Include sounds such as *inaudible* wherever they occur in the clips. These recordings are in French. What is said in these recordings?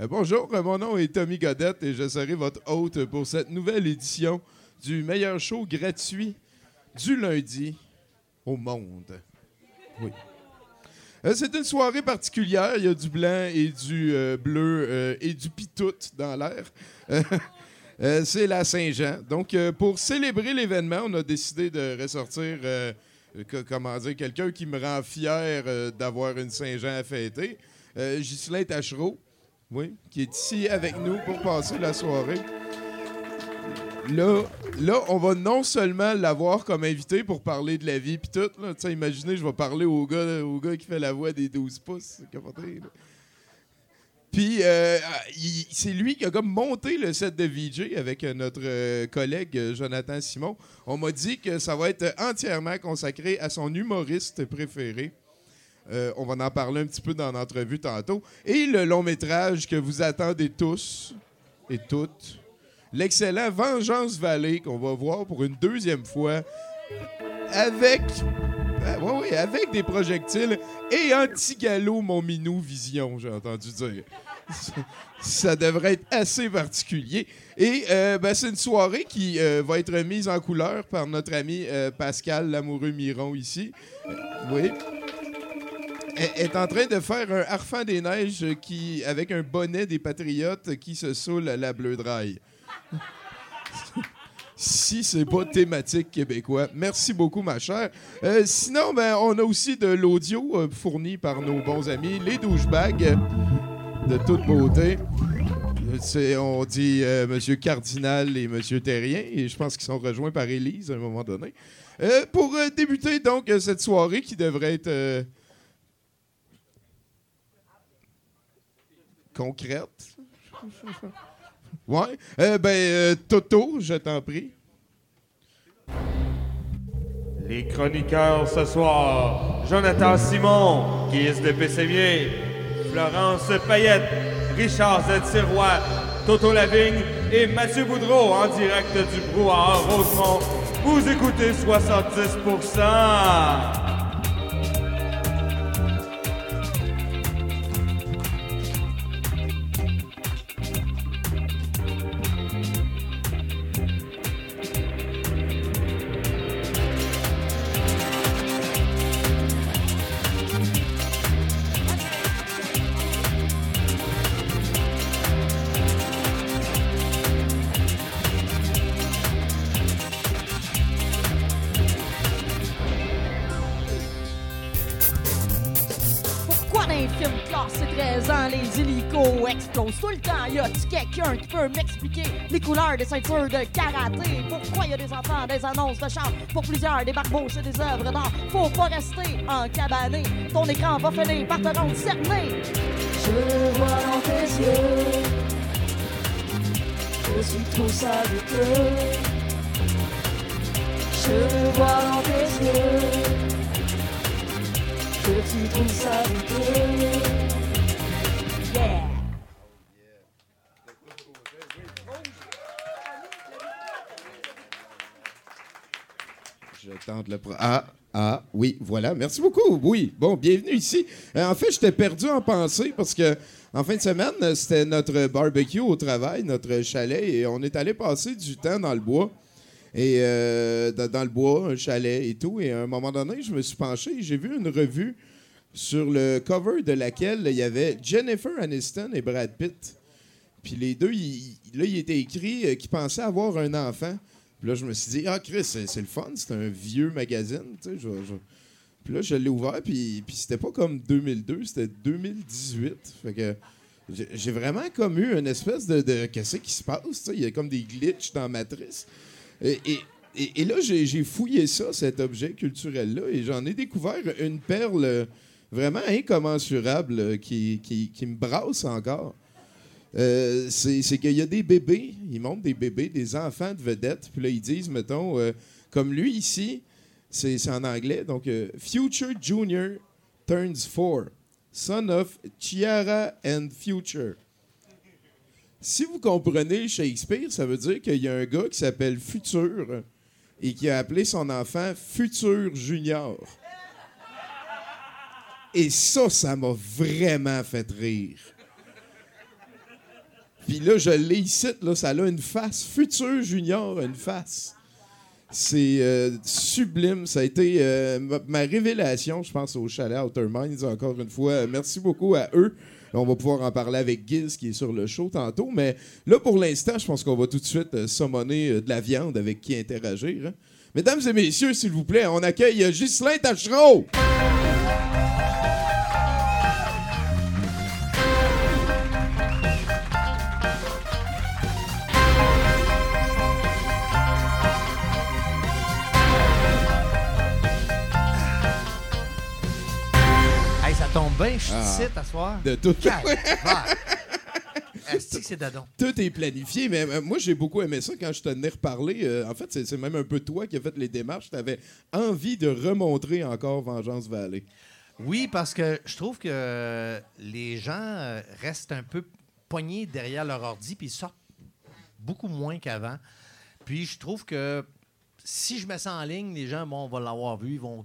Euh, bonjour, euh, mon nom est Tommy Godette et je serai votre hôte pour cette nouvelle édition du meilleur show gratuit du lundi au monde. Oui. Euh, c'est une soirée particulière. Il y a du blanc et du bleu et du pitout dans l'air. *laughs* C'est la Saint-Jean. Donc, pour célébrer l'événement, on a décidé de ressortir, comment dire, quelqu'un qui me rend fier d'avoir une Saint-Jean à fêter. Ghislain Tachereau, oui, qui est ici avec nous pour passer la soirée. Là, là, on va non seulement l'avoir comme invité pour parler de la vie puis tout. Là, imaginez, je vais parler au gars, au gars qui fait la voix des 12 pouces. Puis, euh, c'est lui qui a comme monté le set de VJ avec euh, notre euh, collègue Jonathan Simon. On m'a dit que ça va être entièrement consacré à son humoriste préféré. Euh, on va en parler un petit peu dans l'entrevue tantôt. Et le long métrage que vous attendez tous et toutes, l'excellent Vengeance Valley qu'on va voir pour une deuxième fois avec ah, ouais, ouais, avec des projectiles et anti-galop mon minou vision, j'ai entendu dire. *laughs* Ça, devrait être assez particulier. Et euh, ben, c'est une soirée qui euh, va être mise en couleur par notre ami euh, Pascal Lamoureux Miron ici. Euh, oui. Est en train de faire un harfang des neiges qui, avec un bonnet des patriotes qui se saoule la bleu dry. si c'est pas thématique québécois. Merci beaucoup, ma chère. Euh, sinon, ben, on a aussi de l'audio euh, fourni par nos bons amis, les douchebags de toute beauté. On dit euh, Monsieur Cardinal et Monsieur Terrien, et je pense qu'ils sont rejoints par Élise à un moment donné. Pour débuter donc cette soirée qui devrait être concrète. Ouais. Euh, ben, euh, Toto, je t'en prie. Les chroniqueurs ce soir, Jonathan Simon, Guise de Pessémier, Florence Payette, Richard Z. Sirois, Toto Lavigne et Mathieu Boudreau en direct du brouhaha Rosemont. Vous écoutez 70%. Tout le temps? Y a-tu quelqu'un qui peut m'expliquer les couleurs des ceintures de karaté? Pourquoi y a des enfants, des annonces de char pour plusieurs, des barbouches et des œuvres d'art? Faut pas rester en cabané, ton écran va finir par te rendre cerné. Je vois dans tes yeux. Je suis trop saviteux. Je vois dans tes yeux. Suis trop saviteux. Yeah! Ah, ah, oui, voilà. Merci beaucoup. Oui, bon, bienvenue ici. Euh, en fait, j'étais perdu en pensée parce que en fin de semaine, c'était notre barbecue au travail, notre chalet, et on est allé passer du temps dans le bois. Et euh, dans, le bois, un chalet et tout. Et à un moment donné, je me suis penché et j'ai vu une revue sur le cover de laquelle il y avait Jennifer Aniston et Brad Pitt. Puis les deux, là, il était écrit euh, qu'ils pensaient avoir un enfant. Puis là, je me suis dit, ah, Chris, c'est le fun, c'est un vieux magazine, tu sais. je- Puis là, je l'ai ouvert, puis, puis c'était pas comme 2002, c'était 2018. Fait que j'ai vraiment comme eu une espèce de, de qu'est-ce qui se passe, tu sais. Il y a comme des glitches dans Matrice. Et, et, et- et là, j'ai fouillé ça, cet objet culturel-là, et j'en ai découvert une perle vraiment incommensurable euh, qui, qui, qui me brasse encore. Euh, c'est qu'il y a des bébés, ils montrent des bébés, des enfants de vedettes, puis là, ils disent, mettons, euh, comme lui ici, c'est en anglais, donc euh, Future Junior turns four, son of Chiara and Future. Si vous comprenez Shakespeare, ça veut dire qu'il y a un gars qui s'appelle Futur et qui a appelé son enfant Futur Junior. Et ça, ça m'a vraiment fait rire. Puis là, je l'ai ici, là, ça a une face. Futur Junior, une face. C'est euh, sublime. Ça a été euh, ma, révélation, je pense, au chalet Outer Minds, encore une fois. Merci beaucoup à eux. On va pouvoir en parler avec Giz, qui est sur le show tantôt. Mais là, pour l'instant, je pense qu'on va tout de suite euh, summoner euh, de la viande avec qui interagir. hein. Mesdames et messieurs, s'il vous plaît, on accueille Ghislain Tachereau. Bien, je suis Ah. ici à soir. De tout. Que *laughs* c'est dadon? Tout est planifié, mais euh, moi j'ai beaucoup aimé ça quand je te tenais reparler. Euh, en fait, c'est même un peu toi qui as fait les démarches. Tu avais envie de remontrer encore Vengeance Valley. Oui, parce que je trouve que les gens euh, restent un peu pognés derrière leur ordi puis ils sortent beaucoup moins qu'avant. Puis je trouve que si je mets ça en ligne, les gens bon, vont l'avoir vu, ils vont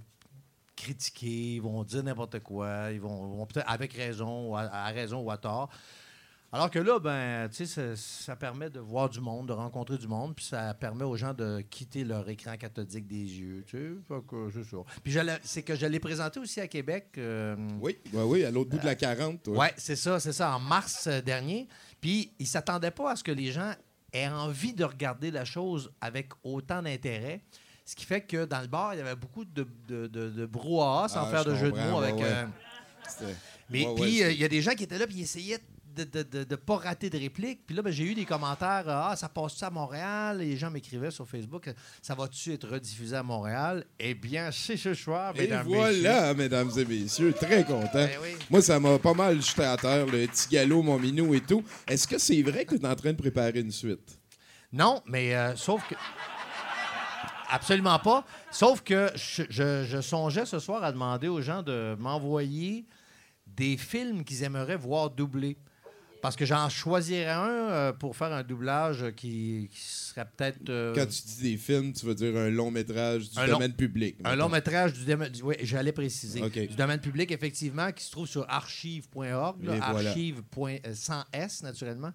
critiquer, ils vont dire n'importe quoi, ils vont, vont peut-être avec raison, ou à, à raison ou à tort. Alors que là, ben, tu sais, ça, ça permet de voir du monde, de rencontrer du monde, puis ça permet aux gens de quitter leur écran cathodique des yeux, c'est ça. Puis c'est que je l'ai présenté aussi à Québec. euh, Oui, oui, oui, à l'autre bout de la 40. toi. oui, c'est ça, c'est ça, en mars euh, dernier. Puis, ils ne s'attendaient pas à ce que les gens aient envie de regarder la chose avec autant d'intérêt. Ce qui fait que dans le bar, il y avait beaucoup de, de, de- de brouhaha, sans Ah, faire de jeu de mots. ouais, avec, ouais. euh, mais puis, euh, il y a des gens qui étaient là, puis ils essayaient de ne pas rater de réplique. Puis là, ben, j'ai eu des commentaires euh, Ah, ça passe-tu à Montréal Les gens m'écrivaient sur Facebook Ça va-tu être rediffusé à Montréal Eh bien, *laughs* c'est ce soir, Et mesdames, messieurs. voilà, mesdames et messieurs, très content. Ben oui. Moi, ça m'a pas mal jeté à terre, le petit galop, mon minou et tout. Est-ce que c'est vrai que tu es en train de préparer une suite? Non, mais euh, sauf que. Absolument pas. Sauf que je, je- je songeais ce soir à demander aux gens de m'envoyer des films qu'ils aimeraient voir doublés. Parce que j'en choisirais un euh, pour faire un doublage qui, qui serait peut-être. euh, Quand tu dis des films, tu veux dire un long métrage du Un long- domaine public. un long métrage du domaine. Oui, j'allais préciser. Du domaine public, effectivement, qui se trouve sur archive.org. Et voilà. Euh, S, naturellement.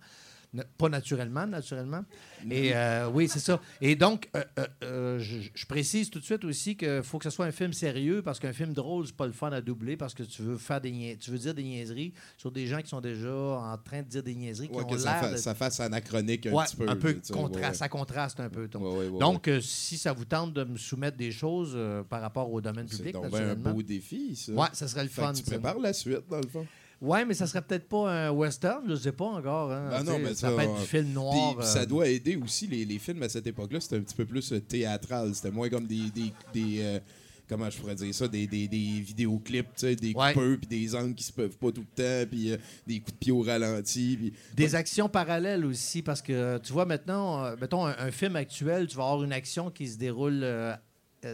Pas naturellement, naturellement. Et euh, oui, c'est ça. Et donc, euh, euh, je, je précise tout de suite aussi qu'il faut que ce soit un film sérieux parce qu'un film drôle, c'est pas le fun à doubler parce que tu veux faire des tu veux dire des niaiseries sur des gens qui sont déjà en train de dire des niaiseries qui Ouais, ont que ça, l'air fa- de- ça fasse anachronique un Ouais, petit peu. un peu contra- ouais, ça contraste un peu. donc. Si ça vous tente de me soumettre des choses par rapport au domaine C'est public, ben un beau défi, ça. Ouais, ça serait le Fait que fun. tu ça. prépares la suite, dans le fond. Ouais, mais ça serait peut-être pas un western, je sais pas encore. hein, Ah non, mais ça, ça, peut être du film noir. euh, ça doit aider aussi les, les films à cette époque-là. C'était un petit peu plus euh, théâtral. C'était moins comme des. des, des, euh, comment je pourrais dire ça Des, des, des vidéoclips, des Ouais. coupeurs, puis des angles qui se peuvent pas tout le temps, puis euh, des coups de pied au ralenti. Des actions parallèles aussi, parce que tu vois maintenant, euh, mettons un, un film actuel, tu vas avoir une action qui se déroule euh,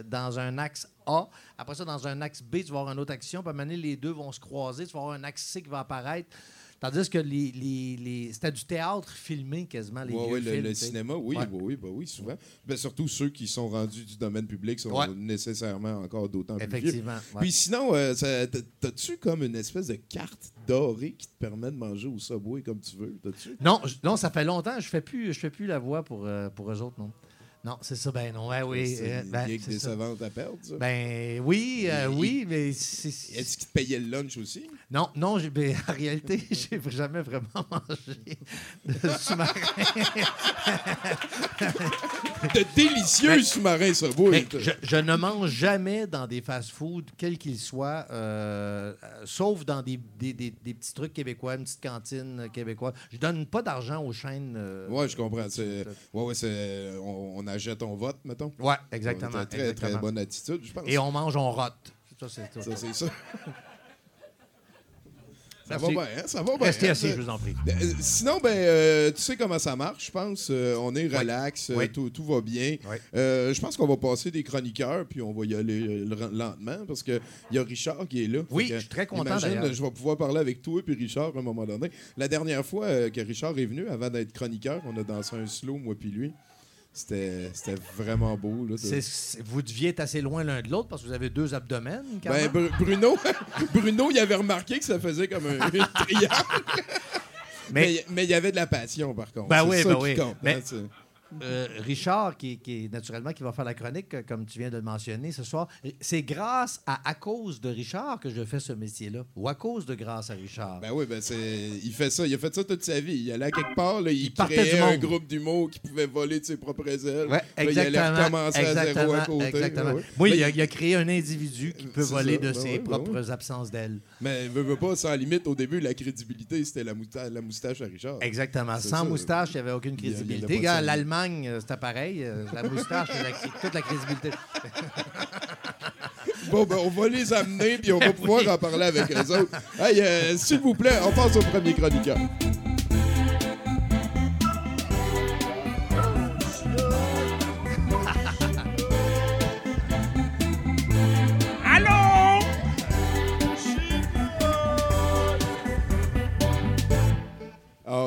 dans un axe A. Après ça, dans un axe B, tu vas avoir une autre action. Puis à un moment donné, les deux vont se croiser. Tu vas avoir un axe C qui va apparaître. Tandis que les, les, les- c'était du théâtre filmé quasiment, les Ouais, vieux ouais, le, films, le sais. cinéma, oui, Ouais. oui, oui, bah oui, souvent. Ben, surtout ceux qui sont rendus du domaine public sont nécessairement encore d'autant plus vieux. Puis sinon, euh, t'as-tu comme une espèce de carte dorée qui te permet de manger au Subway comme tu veux? Non, non, ça fait longtemps. Je fais plus, je fais plus la voix pour, euh, pour eux autres, non. Non, c'est ça. Ben non, ouais, oui. C'est euh, une ben, c'est ça. décevante à perdre, ça. Ben oui, euh, oui, mais c'est- Est-ce qu'il te payait le lunch aussi? non, non, ben, en réalité, *laughs* j'ai jamais vraiment mangé de *laughs* sous-marin. De délicieux Mais- sous-marins Subway. Mais t'as- je, je ne mange jamais dans des fast-foods, quels qu'ils soient, euh, euh, sauf dans des, des- des- des petits trucs québécois, une petite cantine euh, québécoise. Je donne pas d'argent aux chaînes. euh, Ouais, je comprends. Ouais, ouais, c'est... On, on achète ton vote, mettons. Ouais, exactement. T'as Très, exactement. très bonne attitude, je pense. Et on mange, on rote. Ça, c'est tout. Ça, c'est ça. Va bien, hein? Ça va bien. Restez hein? assis, je vous en prie. Euh, Sinon, ben, euh, tu sais comment ça marche, je pense. Euh, on est relax, euh, Oui. Tout, tout va bien. Oui. Je pense qu'on va passer des chroniqueurs, puis on va y aller le- lentement, parce qu'il y a Richard qui est là. Oui, que, je suis très content, imagine, d'ailleurs. Je vais pouvoir parler avec toi et Richard à un moment donné. La dernière fois que Richard est venu, avant d'être chroniqueur, on a dansé un slow, moi puis lui. C'était vraiment beau. Là, de- vous deviez être assez loin l'un de l'autre parce que vous avez deux abdomens. Ben, Bruno, *laughs* Bruno, il avait remarqué que ça faisait comme un, *laughs* triangle. Mais- il y avait de la passion, par contre. Ben oui, ça ben qui oui. compte, Mais- hein, Euh, Richard, qui, qui est naturellement qui va faire la chronique, euh, comme tu viens de le mentionner ce soir, c'est grâce à à cause de Richard que je fais ce métier-là, ou à cause de grâce à Richard. Ben oui, ben c'est. Il fait ça, il a fait ça toute sa vie. Il allait à quelque part, là, il, partait créait un groupe d'humour qui pouvait voler de ses propres ailes. Ouais, Là, il allait recommencer à zéro à côté. exactement. Ouais, Mais- il a, il a créé un individu qui peut voler ça, de ben ses ouais, ben propres absences d'ailes. Mais veut, veut pas, sans limite, au début, la crédibilité, c'était la, mousta- la moustache à Richard. Exactement. Sans ça. moustache, il n'y avait aucune Il il crédibilité. pas L'Allemagne, euh, c'était pareil. euh, La moustache, la- toute la crédibilité. *laughs* Bon, ben, on va les amener, puis on va pouvoir en parler avec eux autres. Hey, euh, s'il vous plaît, on passe au premier chroniqueur.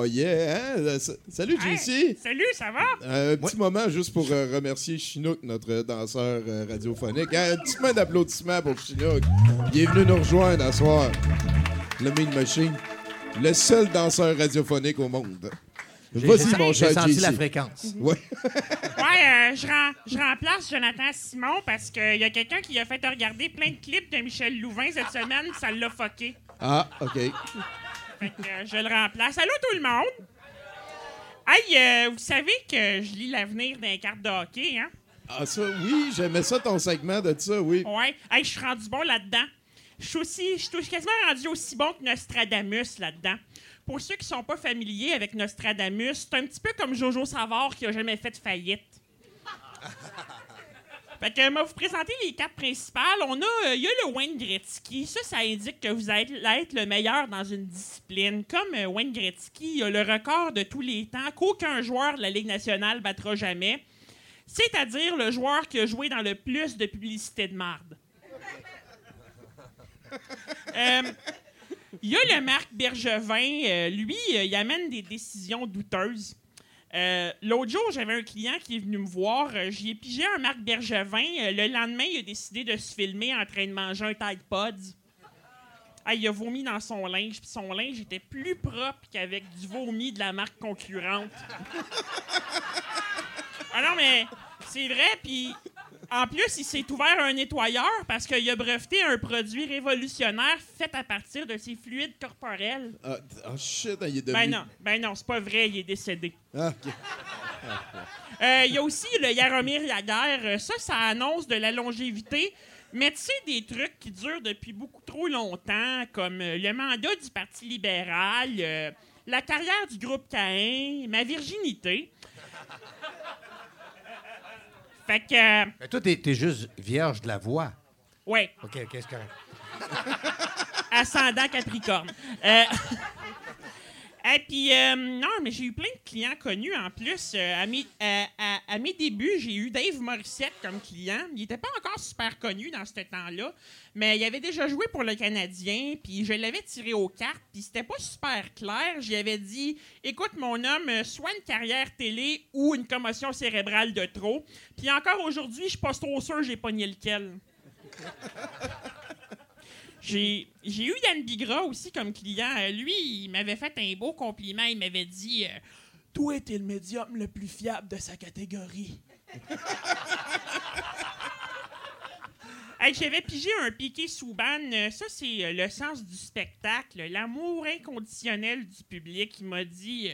Yeah, hein? Euh, Salut, Hey, JC. salut, ça va? Euh, un petit moment juste pour euh, remercier Chinook, notre danseur euh, radiophonique. Hein, un petit moment d'applaudissements pour Chinook. Il est venu nous rejoindre à soir. Le Mean Machine. Le seul danseur radiophonique au monde. J'ai- Vas-y, j'ai- mon J'ai cher senti JC. la fréquence. Ouais. Ouais, euh, je, ren- je remplace Jonathan Simon parce qu'il y a quelqu'un qui a fait regarder plein de clips de Michel Louvain cette semaine, ça l'a fucké. Ah, OK. Fait que euh, je le remplace. Allô tout le monde? Hey, euh, vous savez que je lis l'avenir d'un carte de hockey, hein? Ah, ça, oui, j'aimais ça, ton segment de ça, oui. Ouais. Hey, je suis rendu bon là-dedans. Je suis aussi, je suis quasiment rendu aussi bon que Nostradamus là-dedans. Pour ceux qui sont pas familiers avec Nostradamus, c'est un petit peu comme Jojo Savard qui a jamais fait de faillite. Fait que, moi, vous présenter les quatre principales. On a, euh, il y a le Wayne Gretzky. Ça, ça indique que vous allez être le meilleur dans une discipline. Comme euh, Wayne Gretzky a le record de tous les temps qu'aucun joueur de la Ligue nationale battra jamais. C'est-à-dire le joueur qui a joué dans le plus de publicité de marde. *laughs* Euh, Il y a le Marc Bergevin. euh, lui, euh, il amène des décisions douteuses. Euh, L'autre jour, j'avais un client qui est venu me voir. euh, J'y ai pigé un Marc Bergevin. Euh, le lendemain, il a décidé de se filmer en train de manger un Tide Pods. Ah, il a vomi dans son linge, puis son linge était plus propre qu'avec du vomi de la marque concurrente. ah non, mais c'est vrai, puis en plus, il s'est ouvert un nettoyeur parce qu'il a breveté un produit révolutionnaire fait à partir de ses fluides corporels. Ah, oh shit, il est devenu... Ben non, ben non, c'est pas vrai, il est décédé. Ah, ok. *laughs* Euh, Il y a aussi le Yaromir Yaguer. Euh, Ça, ça annonce de la longévité. Mais tu sais, des trucs qui durent depuis beaucoup trop longtemps, comme euh, le mandat du Parti libéral, euh, la carrière du groupe Caïn, ma virginité. Fait que, euh, Mais toi, t'es t'es juste vierge de la voix. ouais, OK, OK, c'est correct. ascendant Capricorne. Euh, *laughs* Et puis, euh, non, mais j'ai eu plein de clients connus en plus. Euh, à, mes, à- mes débuts, j'ai eu Dave Morissette comme client. Il n'était pas encore super connu dans ce temps-là, mais il avait déjà joué pour le Canadien, puis je l'avais tiré aux cartes, puis c'était pas super clair. J'y avais dit Écoute, mon homme, euh, soit une carrière télé ou une commotion cérébrale de trop. Puis encore aujourd'hui, je suis pas trop sûr j'ai pogné lequel. J'ai eu Yann Bigra aussi comme client. Euh, Lui, il m'avait fait un beau compliment. Il m'avait dit euh, Toi, t'es le médium le plus fiable de sa catégorie. *laughs* Hey, J'avais pigé un piqué Souban. Euh, Ça, c'est euh, le sens du spectacle, l'amour inconditionnel du public. Il m'a dit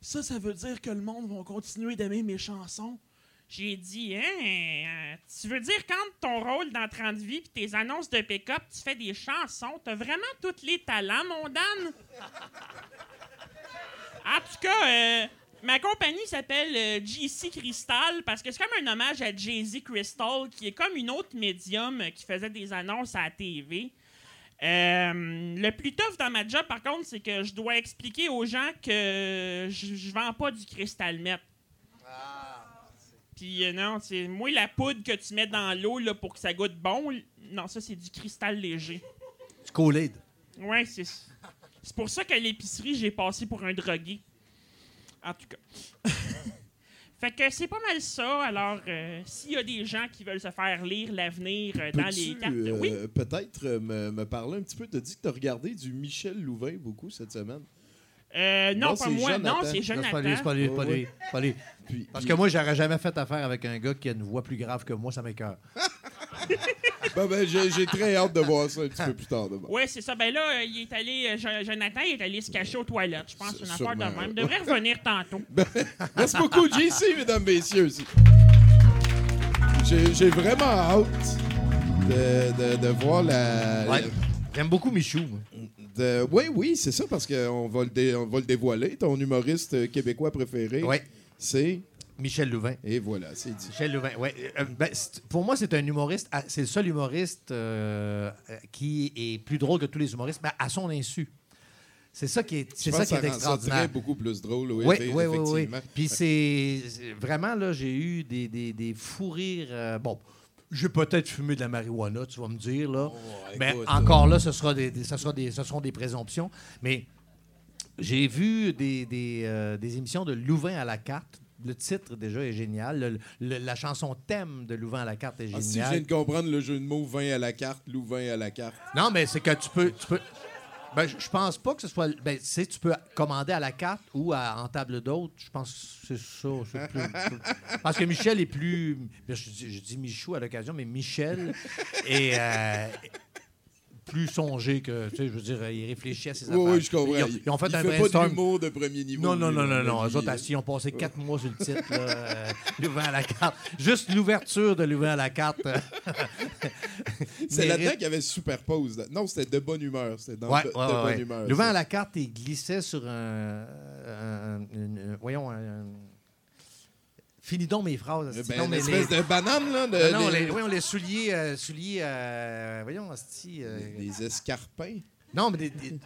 Ça, ça veut dire que le monde va continuer d'aimer mes chansons. J'ai dit, hein, tu veux dire quand ton rôle dans 30 vies puis tes annonces de pick-up, tu fais des chansons, t'as vraiment tous les talents, mon Dan? *laughs* En tout cas, euh, ma compagnie s'appelle euh, GC Crystal parce que c'est comme un hommage à Jay-Z Crystal, qui est comme une autre médium euh, qui faisait des annonces à la TV. Euh, le plus tough dans ma job, par contre, c'est que je dois expliquer aux gens que je vends pas du cristal met. Puis euh, non, c'est moi la poudre que tu mets dans l'eau là, pour que ça goûte bon. Non, ça c'est du cristal léger. Du Kool-Aid. Ouais, c'est c'est pour ça qu'à l'épicerie, j'ai passé pour un drogué. En tout cas. *laughs* fait que c'est pas mal ça. Alors, euh, s'il y a des gens qui veulent se faire lire l'avenir euh, dans les cartes, oui. peut-être me, me parler un petit peu? Tu as dit que tu as regardé du Michel Louvain beaucoup cette semaine. Euh, non, Non, pas c'est moi. Jonathan. Non, c'est Non, c'est Jonathan. pas lui, c'est pas lui, c'est pas lui, pas lui. Puis- Parce que moi, j'aurais jamais fait affaire avec un gars qui a une voix plus grave que moi, ça m'écoeure. *laughs* Ben, ben, j'ai j'ai très hâte de voir ça un petit peu plus tard. demain. Ouais, c'est ça. Ben là, euh, il est allé. euh, Jo- Jonathan, il est allé se cacher aux toilettes. Je pense une affaire de même. Il devrait revenir tantôt. *laughs* Merci beaucoup, JC, mesdames, messieurs. J'ai j'ai vraiment hâte de, de- de voir la. Ouais. J'aime beaucoup Michou. moi. De- oui, oui, c'est ça, parce qu'on va, le dé- on va le dévoiler. Ton humoriste euh, québécois préféré, c'est? Michel Louvain. Et voilà, c'est dit. Michel Louvain, ouais. Euh, ben, c'est- pour moi, c'est un humoriste, à- c'est le seul humoriste euh, euh, qui est plus drôle que tous les humoristes, mais à son insu. C'est ça qui est, Je c'est pense ça qui que est rend ça extraordinaire. très beaucoup plus drôle, oui, Oui, oui, oui, oui. effectivement. Puis c'est c'est- vraiment, là, j'ai eu des, des, des fous rires. euh, bon, j'ai peut-être fumé de la marijuana, tu vas me dire, là. mais écoute, encore là, ce, sera des, des- ce, sera des, ce seront des présomptions. Mais j'ai vu des, des, euh, des émissions de Louvain à la carte. Le titre, déjà, est génial. Le- le- la chanson thème de Louvain à la carte est Ah, si je géniale. viens de comprendre le jeu de mots, vin à la carte, louvain à la carte. Non, mais c'est que tu peux. Tu peux ben, je pense pas que ce soit. Ben, tu sais, tu peux commander à la carte ou à- en table d'hôte. Je pense que c'est ça. parce que Michel est plus. ben, Je dis, je dis Michou à l'occasion, mais Michel est. euh, plus songé que, tu sais, je veux dire, il réfléchit à ses Oui, affaires. oui, je comprends. Ils ont, ils ont fait il un fait pas brainstorm. l'humour de premier niveau. Non, non, non, non, non. Eux autres, assis, ils ont passé quatre mois sur le titre, là, *laughs* euh, Louvain à la carte. Juste l'ouverture de Louvain à la carte. euh, *laughs* C'est là-dedans qu'il y avait Superpose. Non, c'était de bonne humeur. C'était dans Ouais, de, ouais, de bonne ouais. humeur. Louvain ça. à la carte, il glissait sur un. un- voyons, un. Finis donc mes phrases. Eh. Ben, Non, une mais espèce les- de banane, là. De, Non, les, voyons, les souliers. euh, souliers euh, voyons, euh, des escarpins. Non, mais des. des-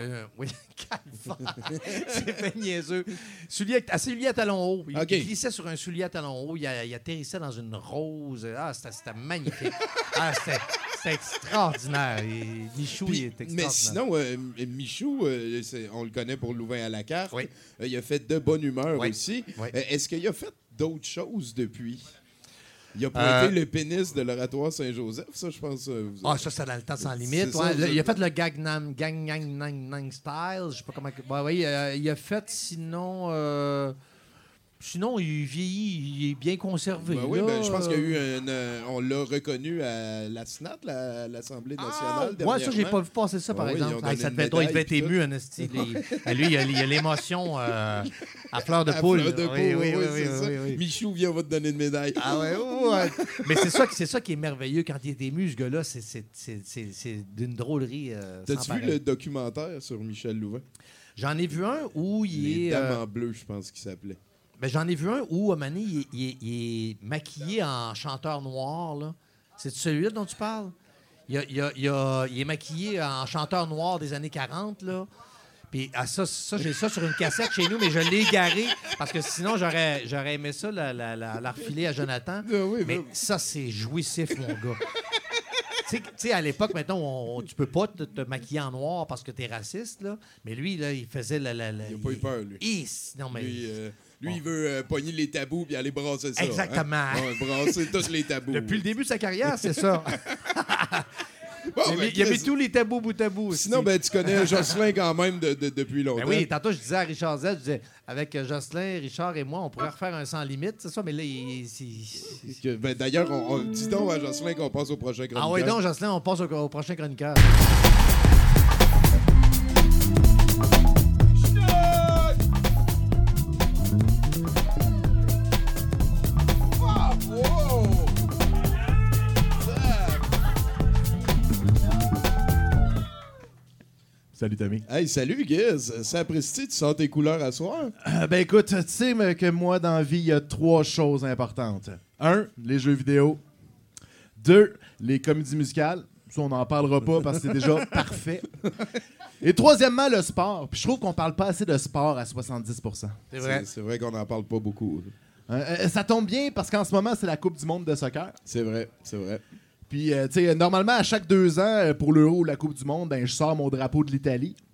euh, oui, *laughs* calvaire. *laughs* C'est fait niaiseux. Souliers, à souliers à talons hauts. Il, glissait sur un soulier à talons hauts. Il, il atterrissait dans une rose. Ah, c'était magnifique. Ah, c'était c'était extraordinaire. Et Michou, il est extraordinaire. mais sinon, euh, Michou, euh, c'est- on le connaît pour Louvain à la carte. Oui. Euh, il a fait de bonne humeur Oui. aussi. Oui. Est-ce qu'il a fait d'autres choses depuis? Il a pointé Euh, le pénis de l'oratoire Saint-Joseph, ça, je pense. euh, Ah, ça, c'était dans le temps sans limite. C'est ouais. ça, Le- il a fait le Gangnam Gang Gang Nang Nang Style. Je sais pas comment. Ouais, ouais, il a fait sinon. euh, Sinon, il vieillit, il est bien conservé. Ben oui, là. ben, je pense qu'il y a eu un. euh, on l'a reconnu à la SNAT, la- l'Assemblée Ah, nationale. ouais, ça, j'ai pas vu passer ça, par Ah ont exemple. Ah, ça devait il devait être ému. Il- ah, Lui, il a il a l'émotion euh, à fleur de À poule. fleur de Oui, peau, oui, oui, oui, c'est oui, ça. oui, oui. Michou vient, va te donner une médaille. Ah ouais. Mais c'est ça, qui est merveilleux quand il est ému, ce gars-là. C'est- d'une drôlerie. euh, T'as-tu vu le documentaire sur Michel Louvain? J'en ai vu un où il Les est. Dames euh, en bleu, je pense qu'il s'appelait. Ben, J'en ai vu un où, donné, il, est- il est- il est maquillé en chanteur noir. là. C'est celui-là dont tu parles? Il, a- il a- il a- il est maquillé en chanteur noir des années 40. Là. Puis ah, ça, ça j'ai ça sur une cassette chez nous, mais je l'ai garé parce que sinon, j'aurais j'aurais aimé ça, la, la, la- la refiler à Jonathan. Ah oui, mais ben- ça, c'est jouissif, mon gars. Tu sais- à l'époque, maintenant, on, on- tu peux pas te, te maquiller en noir parce que tu es raciste, là. Mais lui, là, il faisait la. Il a pas eu peur, lui. Non, mais. Lui, euh, lui il veut euh, pogner les tabous puis aller brasser ça. Exactement. hein. Ouais, brasser tous les tabous. Depuis le début de sa carrière, c'est ça. *laughs* Bon, il, a ben, mis, il a mis Chris, tous les tabous bout à bout. Sinon, ben, tu connais Jocelyn quand même de- de- depuis longtemps. Ben oui, tantôt, je disais à Richard Z, je disais, avec euh, Jocelyn, Richard et moi, on pourrait refaire un sans limite, c'est ça, mais là, il. ben, D'ailleurs, on, on- dis donc à Jocelyn qu'on passe au prochain chroniqueur. Ah oui, donc, Jocelyn, on passe au, au prochain chroniqueur. Salut Tommy. Hey, salut, Giz. Ça apprécie, tu sors tes couleurs à soir? Euh, ben écoute, tu sais mais que moi dans la vie, il y a trois choses importantes. Un, les jeux vidéo. Deux, les comédies musicales. Ça, on n'en parlera pas parce que c'est déjà *laughs* parfait. Et troisièmement, le sport. Puis je trouve qu'on parle pas assez de sport à 70% C'est vrai. C'est- C'est vrai qu'on n'en parle pas beaucoup. Euh, euh, Ça tombe bien parce qu'en ce moment, c'est la Coupe du monde de soccer. C'est vrai, c'est vrai. Puis, euh, tu sais, normalement, à chaque deux ans, euh, pour l'Euro ou la Coupe du Monde, ben, je sors mon drapeau de l'Italie. Tu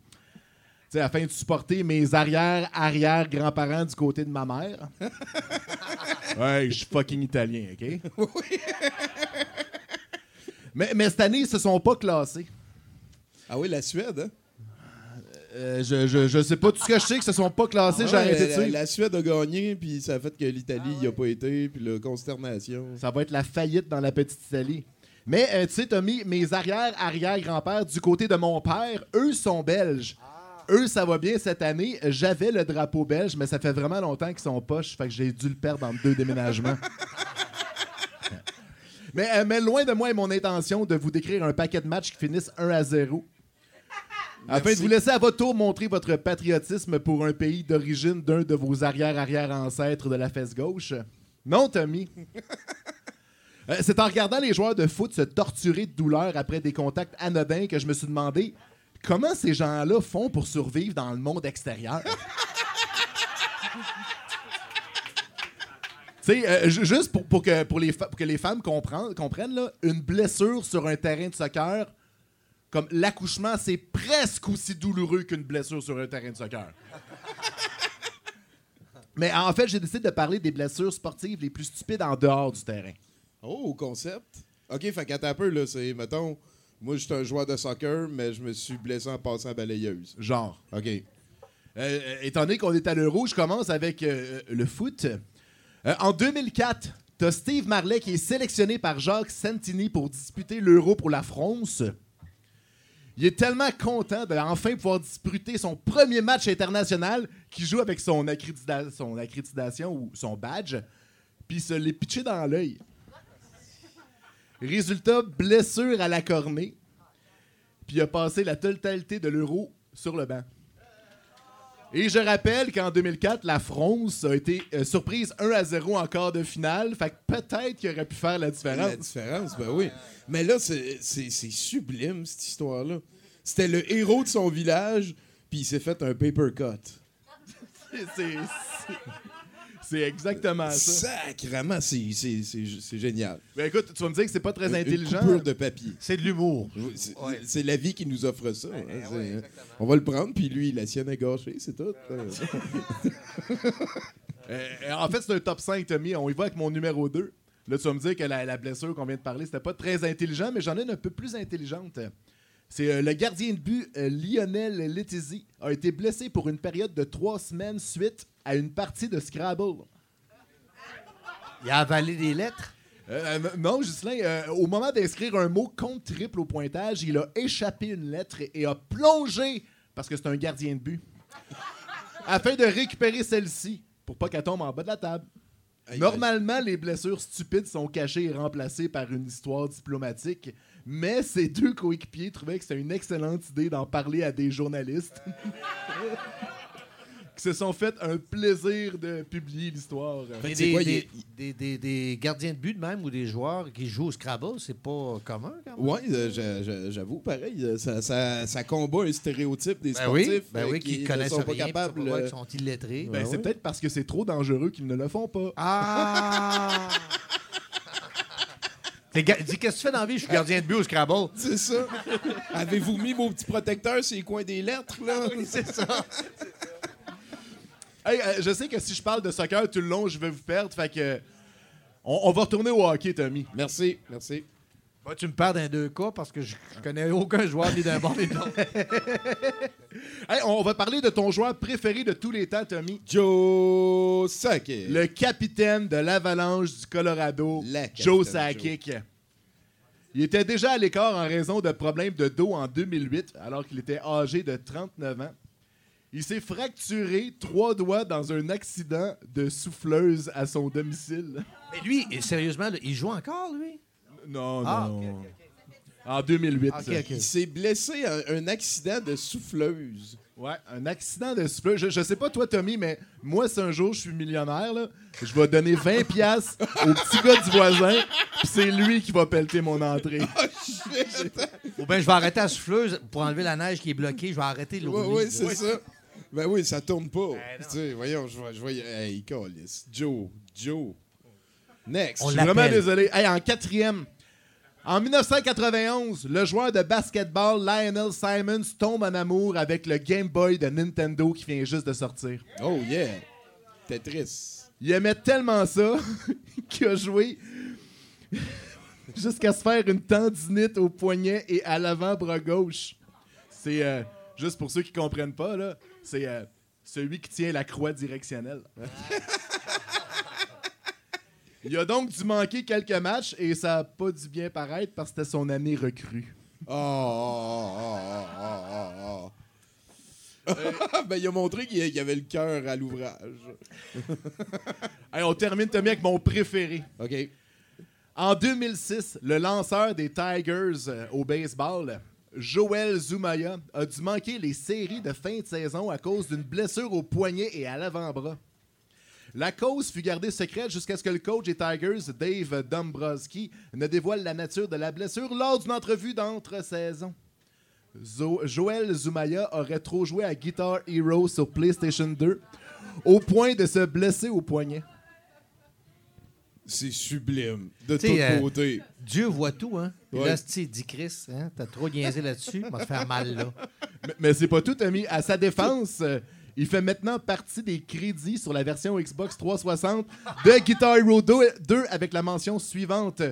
sais, afin de supporter mes arrière-arrière-grands-parents du côté de ma mère. *laughs* ouais, je suis fucking italien, OK? *laughs* mais, mais cette année, ils se sont pas classés. Ah oui, la Suède, hein? Euh, je, je, je sais pas. Tout ce que je sais, que ce sont pas classés, j'ai Ouais, arrêté de la, la Suède a gagné, puis ça a fait que l'Italie n'y a pas été, puis la consternation. Ça va être la faillite dans la petite Italie. Mais euh, tu sais, Tommy, mes arrière-arrière-grands-pères, du côté de mon père, eux sont belges. Eux, ça va bien cette année. J'avais le drapeau belge, mais ça fait vraiment longtemps qu'ils sont poches, fait que j'ai dû le perdre dans deux déménagements. *laughs* mais, euh, mais loin de moi est mon intention de vous décrire un paquet de matchs qui finissent 1 à 0. *laughs* Afin de vous laisser à votre tour montrer votre patriotisme pour un pays d'origine d'un de vos arrière-arrière-ancêtres de la fesse gauche. Non, Tommy. *laughs* Euh, C'est en regardant les joueurs de foot se torturer de douleur après des contacts anodins que je me suis demandé comment ces gens-là font pour survivre dans le monde extérieur? *laughs* Tu sais, euh, ju- juste pour, pour que, pour, les pour que les femmes comprennent, comprennent là, une blessure sur un terrain de soccer, comme l'accouchement, c'est presque aussi douloureux qu'une blessure sur un terrain de soccer. *laughs* Mais en fait, j'ai décidé de parler des blessures sportives les plus stupides en dehors du terrain. Oh, concept. OK, fait qu'attends un peu, là, c'est, mettons, moi, je suis un joueur de soccer, mais je me suis blessé en passant à balayeuse. Genre. OK. Euh, euh, étant donné qu'on est à l'euro, je commence avec euh, le foot. Euh, en 2004, t'as Steve Marley qui est sélectionné par Jacques Santini pour disputer l'euro pour la France. Il est tellement content de enfin pouvoir disputer son premier match international qu'il joue avec son, accrédita- son accréditation ou son badge, puis il se l'est pitché dans l'œil. Résultat, blessure à la cornée, puis il a passé la totalité de l'euro sur le banc. Et je rappelle qu'en 2004, la France a été euh, surprise 1 à 0 en quart de finale. Fait que peut-être qu'il aurait pu faire la différence. La différence, ben oui. Mais là, c'est, sublime, cette histoire-là. C'était le héros de son village, puis il s'est fait un paper cut. *laughs* C'est- c'est- exactement ça. Sacrement, c'est, c'est, c'est, c'est génial. Mais écoute, tu vas me dire que c'est pas très Une- intelligent. Une coupure de papier. C'est de l'humour. Oui, C'est, c'est la vie qui nous offre ça. hein, c'est- on va le prendre, puis lui, la sienne est gâchée, c'est tout. *laughs* Euh, en fait, c'est un top 5, Tommy. On y va avec mon numéro 2. Là, tu vas me dire que la, la blessure qu'on vient de parler, c'était pas très intelligent, mais j'en ai une un peu plus intelligente. C'est euh, le gardien de but euh, Lionel Letizy a été blessé pour une période de trois semaines suite à une partie de Scrabble. Il a avalé des lettres? Euh, euh, non, Ghislain, euh, au moment d'inscrire un mot compte triple au pointage, il a échappé une lettre et a plongé, parce que c'est un gardien de but, *laughs* afin de récupérer celle-ci pour pas qu'elle tombe en bas de la table. Aïe, Normalement, les blessures stupides sont cachées et remplacées par une histoire diplomatique, mais ces deux coéquipiers trouvaient que c'était une excellente idée d'en parler à des journalistes *laughs* qui se sont fait un plaisir de publier l'histoire. Des, des, il des- des- des gardiens de but de même ou des joueurs qui jouent au Scrabble, c'est pas commun quand même? Oui, j'avoue, pareil, euh, ça, ça, ça combat un stéréotype des Ben sportifs oui, ben euh, oui, qui, connaissent ne sont pas rien, capables. euh, qui sont illettrés. Ben, Ouais, c'est peut-être parce que c'est trop dangereux qu'ils ne le font pas. Ah! *laughs* Dis, qu'est-ce que tu fais dans la vie? Je suis gardien de but au Scrabble. C'est ça. Avez-vous mis vos petits protecteurs sur les coins des lettres, là? *laughs* C'est ça. *laughs* Hey, euh, je sais que si je parle de soccer tout le long, je vais vous perdre. Fait que. On, on va retourner au hockey, Tommy. Merci, merci. Bah, tu me perds dans deux cas parce que je, je connais aucun joueur ni d'un bord ni de l'autre. *laughs* Hey, on va parler de ton joueur préféré de tous les temps, Tommy. Joe Sakic. Le capitaine de l'Avalanche du Colorado, La capitaine, Joe Sakic. Il était déjà à l'écart en raison de problèmes de dos en 2008, alors qu'il était âgé de 39 ans. Il s'est fracturé trois doigts dans un accident de souffleuse à son domicile. Mais lui, et sérieusement, là, il joue encore, lui? Non, Ah, non. ok, En 2008. Ok, ça. ok. Il s'est blessé à un accident de souffleuse. Ouais, un accident de souffleuse. Je, je sais pas toi, Tommy, mais moi, si un jour je suis millionnaire, là, je vais donner 20$ *laughs* piastres au petit gars du voisin, puis c'est lui qui va pelleter mon entrée. Ou bien je vais arrêter la souffleuse pour enlever la neige qui est bloquée. Je vais arrêter le Oui, oui, c'est ça. Ben oui, ça tourne pas. tu sais, voyons, je vois, je vois. Hey. Joe, Joe. Next. On Je suis vraiment désolé. Hey, en quatrième. En 1991, le joueur de basketball Lionel Simons tombe en amour avec le Game Boy de Nintendo qui vient juste de sortir. Oh yeah. Tetris. Il aimait tellement ça *laughs* qu'il a joué jusqu'à se faire une tendinite au poignet et à l'avant-bras gauche. C'est euh, Juste pour ceux qui comprennent pas, là, c'est euh, celui qui tient la croix directionnelle. Il a donc dû manquer quelques matchs et ça a pas dû bien paraître parce que c'était son année recrue. Oh, oh, oh, oh, oh, oh. ben, il a montré qu'il y avait le cœur à l'ouvrage. *laughs* Hey, on termine, Tommy, avec mon préféré. OK. En 2006, le lanceur des Tigers euh, au baseball, Joel Zumaya, a dû manquer les séries de fin de saison à cause d'une blessure au poignet et à l'avant-bras. La cause fut gardée secrète jusqu'à ce que le coach des Tigers, Dave Dombrowski, ne dévoile la nature de la blessure lors d'une entrevue d'entre-saison. Zo- Joel Zumaya aurait trop joué à Guitar Hero sur PlayStation 2 au point de se blesser au poignet. C'est sublime. De toute euh, beauté. Dieu voit tout, hein? Ouais. Là, tu dit Chris, hein? T'as trop niaisé là-dessus, va te faire mal, là. Mais, mais c'est pas tout, Tommy. À sa défense, euh, il fait maintenant partie des crédits sur la version Xbox 360 de Guitar Hero 2, 2 avec la mention suivante.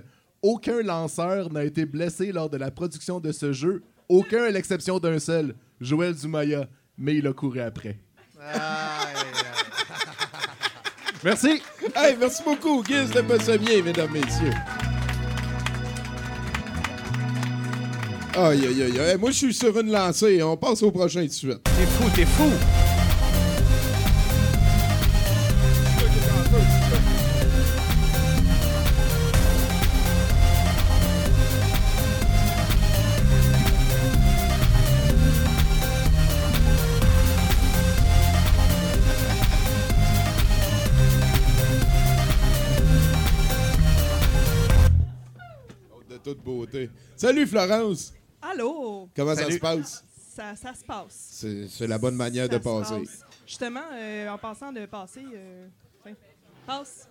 Aucun lanceur n'a été blessé lors de la production de ce jeu. Aucun à l'exception d'un seul, Joël Zumaya. Mais il a couru après. Merci. Hey, merci beaucoup, Guiz de Possemier, mesdames, messieurs. Aïe, aïe, aïe, aïe. Moi, je suis sur une lancée. On passe au prochain tout de suite. T'es fou, t'es fou! Salut, Florence. Allô? Comment ça se passe? Ça, ça se passe. C'est la bonne manière Ça de se passer. passe. Justement, euh, en passant de passer. euh, passe.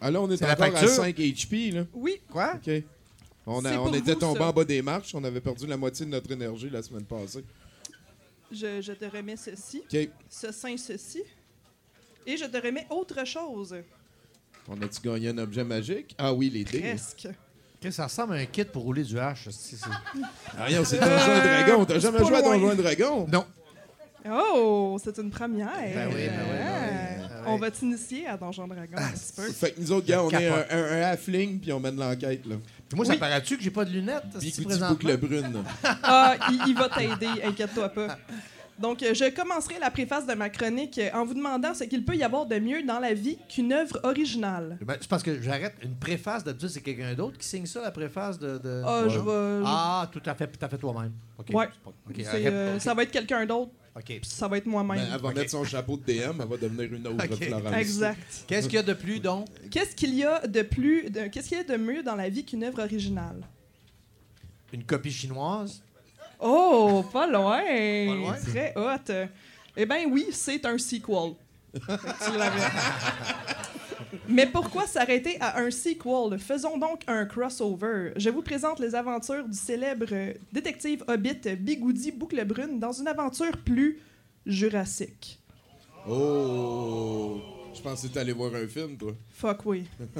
Ah là, on est, C'est la encore à facture? 5 HP, là. Oui, Quoi? OK. On, a- on était tombé en bas des marches. On avait perdu la moitié de notre énergie la semaine passée. je, je te remets ceci, OK. ce sein ceci. Et je te remets autre chose. On a-tu gagné un objet magique? Ah oui, les dés. Presque. Ça ressemble à un kit pour rouler du H. c'est- c'est- Ah, rien, c'est Donjon et Dragon. T'as jamais joué à. Donjon et Dragon? Non. Oh, c'est une première. Ben oui, ben oui, ben oui, Ah. On va t'initier à Donjon Dragon peu. Fait que nous autres, gars, on est un, un, un halfling, puis on mène l'enquête, là. Puis moi, ça paraît-tu que j'ai pas de lunettes? Puis? Boucle Brune. Ah, il, il va t'aider, inquiète-toi pas. Donc, euh, je commencerai la préface de ma chronique euh, en vous demandant ce qu'il peut y avoir de mieux dans la vie qu'une œuvre originale. Ben, c'est parce que j'arrête. Une préface, d'habitude, c'est quelqu'un d'autre qui signe ça, la préface de. de- Ah, je vais. Ah, tout à fait, tout à fait toi-même. Ouais. Euh, Ok. Ça va être quelqu'un d'autre, OK. puis ça va être Ben, moi-même. elle va mettre son chapeau de DM, elle va devenir une autre Ok. Florence. exact. Qu'est-ce qu'il y a de plus, donc? Qu'est-ce qu'il y a de plus, de- qu'est-ce qu'il y a de mieux dans la vie qu'une œuvre originale? Une copie chinoise? Oh, pas loin. loin? Très hot. Eh bien oui, c'est un sequel. Tu l'avais. Mais pourquoi s'arrêter à un sequel? Faisons donc un crossover. Je vous présente les aventures du célèbre détective hobbit Bigoudi Bouclebrune dans une aventure plus jurassique. Oh! Je pensais que t'allais voir un film, toi. Fuck oui. *laughs*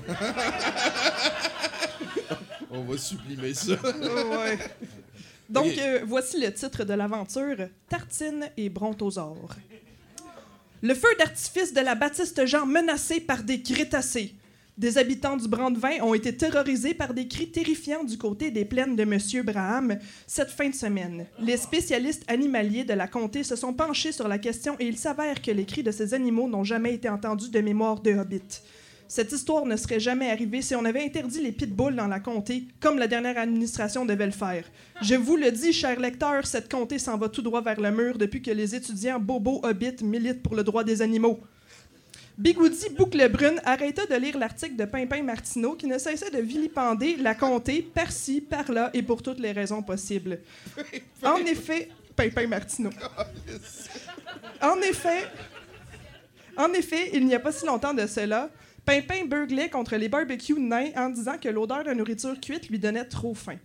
On va sublimer ça. ouais. Donc, euh, voici le titre de l'aventure Tartine et Brontosaure. Le feu d'artifice de la Baptiste Jean menacé par des crétacés. Des habitants du Brandevin ont été terrorisés par des cris terrifiants du côté des plaines de Monsieur Braham cette fin de semaine. Les spécialistes animaliers de la comté se sont penchés sur la question et il s'avère que les cris de ces animaux n'ont jamais été entendus de mémoire de Hobbit. Cette histoire ne serait jamais arrivée si on avait interdit les pitbulls dans la comté, comme la dernière administration devait le faire. Je vous le dis, chers lecteurs, cette comté s'en va tout droit vers le mur depuis que les étudiants Bobo Hobbit militent pour le droit des animaux. Bigoudi Bouclebrune arrêta de lire l'article de Pimpin Martineau qui ne cessait de vilipender la comté par-ci, par-là et pour toutes les raisons possibles. En effet, Pimpin Martineau. En effet, en effet, il n'y a pas si longtemps de cela, Pimpin burglait contre les barbecues nains en disant que l'odeur de nourriture cuite lui donnait trop faim.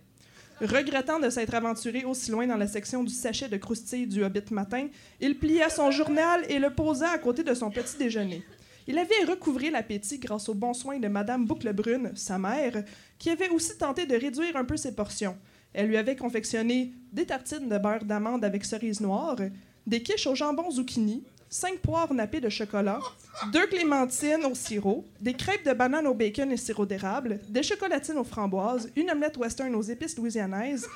Regrettant de s'être aventuré aussi loin dans la section du sachet de croustilles du Hobbit matin, il plia son journal et le posa à côté de son petit déjeuner. Il avait recouvré l'appétit grâce aux bons soins de Madame Bouclebrune, sa mère, qui avait aussi tenté de réduire un peu ses portions. Elle lui avait confectionné des tartines de beurre d'amande avec cerise noire, des quiches au jambon zucchini, cinq poires nappées de chocolat, deux clémentines au sirop, des crêpes de banane au bacon et sirop d'érable, des chocolatines aux framboises, une omelette western aux épices louisianaises,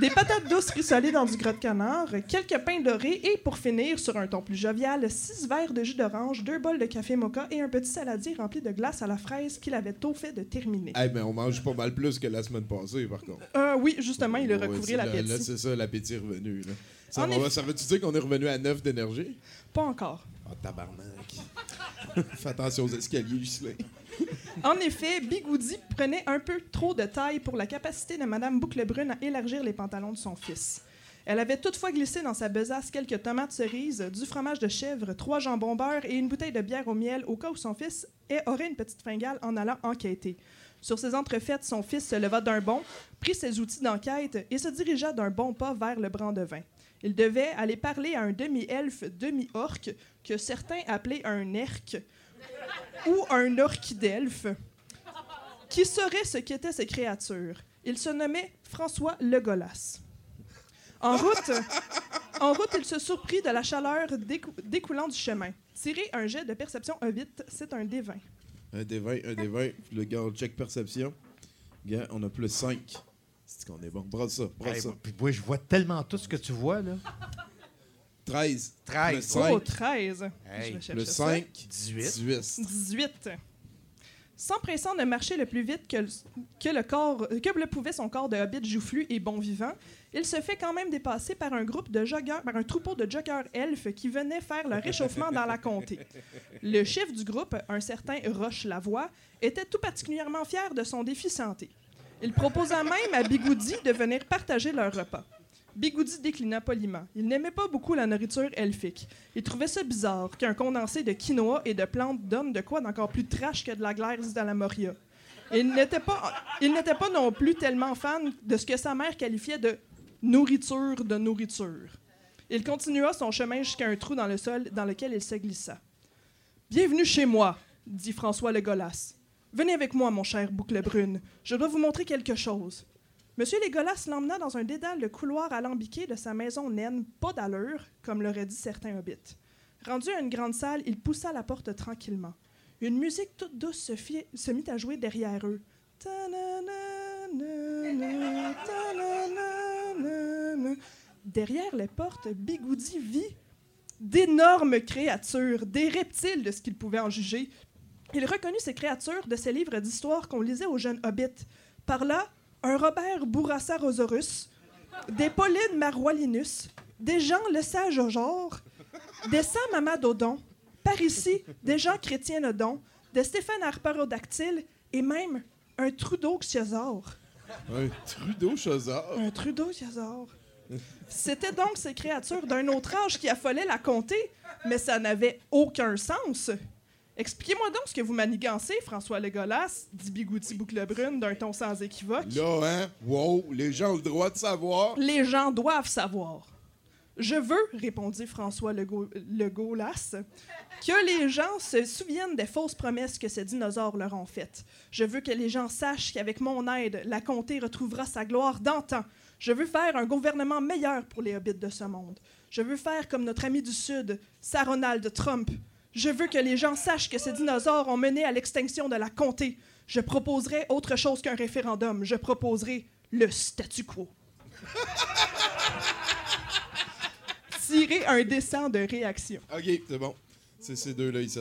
des patates douces rissolées dans du gras de canard, quelques pains dorés et, pour finir, sur un ton plus jovial, six verres de jus d'orange, deux bols de café mocha et un petit saladier rempli de glace à la fraise qu'il avait tôt fait de terminer. Eh ben, on mange pas mal plus que la semaine passée, par contre. Euh, oui, justement, il a Ouais, là- l'appétit. Là, c'est ça, l'appétit est revenu. Là. Ça, on va- ça veut-tu dire qu'on est revenu à 9 d'énergie? Pas encore. Ah, tabarnak. *laughs* Fais attention aux escaliers, Ghislain. *laughs* En effet, Bigoudi prenait un peu trop de taille pour la capacité de Madame Bouclebrune à élargir les pantalons de son fils. Elle avait toutefois glissé dans sa besace quelques tomates cerises, du fromage de chèvre, trois jambons beurre et une bouteille de bière au miel au cas où son fils ait- aurait une petite fringale en allant enquêter. Sur ces entrefaites, son fils se leva d'un bond, prit ses outils d'enquête et se dirigea d'un bon pas vers le brandevin. Il devait aller parler à un demi-elfe, demi-orc, que certains appelaient un erc, ou un orchidelfe, qui saurait ce qu'étaient ces créatures? Il se nommait François Legolas. En route, en route, il se surprit de la chaleur décou- découlant du chemin. Tirer un jet de perception Hobbit, c'est un D20. Un des 20, un des 20. Le gars, on check perception. Gars, on a plus 5. C'est qu'on est bon. Brasse ça, brasse Hey, ça. puis moi, je vois tellement tout ce que tu vois, là. 13. 13. Plus 5. Oh, 13. Hey, Je ça. 5. 18. 18. 18. S'empressant de marcher le plus vite que le, que le corps, que le pouvait son corps de hobbit joufflu et bon vivant, il se fait quand même dépasser par un groupe de joggeurs, par un troupeau de joggeurs elfes qui venaient faire leur réchauffement dans la comté. Le chef du groupe, un certain Roche Lavoie, était tout particulièrement fier de son défi santé. Il proposa même à Bigoudi de venir partager leur repas. Bigoudi déclina poliment. Il n'aimait pas beaucoup la nourriture elfique. Il trouvait ça bizarre qu'un condensé de quinoa et de plantes donne de quoi d'encore plus trash que de la glace dans la Moria. Il n'était pas, il n'était pas non plus tellement fan de ce que sa mère qualifiait de nourriture de nourriture. Il continua son chemin jusqu'à un trou dans le sol dans lequel il se glissa. Bienvenue chez moi, dit François Legolas. Venez avec moi, mon cher boucle brune. Je dois vous montrer quelque chose. Monsieur Legolas l'emmena dans un dédale de couloir alambiqué de sa maison naine, pas d'allure, comme l'auraient dit certains hobbits. Rendu à une grande salle, il poussa la porte tranquillement. Une musique toute douce se, se mit à jouer derrière eux. Derrière les portes, Bigoudi vit d'énormes créatures, des reptiles de ce qu'il pouvait en juger. Il reconnut ces créatures de ces livres d'histoire qu'on lisait aux jeunes hobbits. Par là, un Robert Bourassa-Rosaurus, des Pauline Maroilinus, des Jean Le Sage au genre, des Sam Amadodon, par ici, des Jean Chrétien Nodon, des Stéphane Harperodactyle et même un Trudeau-Xiosaure. Un Trudeau Chazard. Un Trudeau-Xiosaure. C'était donc ces créatures d'un autre âge qui affolaient la comté, mais ça n'avait aucun sens. Expliquez-moi donc ce que vous manigancez, François Legolas, dit Bigouti Bouclebrune d'un ton sans équivoque. Là, hein? Wow, les gens ont le droit de savoir. Les gens doivent savoir. Je veux, répondit François Lego- Legolas, que les gens se souviennent des fausses promesses que ces dinosaures leur ont faites. Je veux que les gens sachent qu'avec mon aide, la comté retrouvera sa gloire d'antan. Je veux faire un gouvernement meilleur pour les hobbits de ce monde. Je veux faire comme notre ami du Sud, Saronald Trump. Je veux que les gens sachent que ces dinosaures ont mené à l'extinction de la comté. Je proposerai autre chose qu'un référendum. Je proposerai le statu quo. *laughs* Tirer un dessin de réaction. Ok, c'est bon. C'est ces deux-là ici.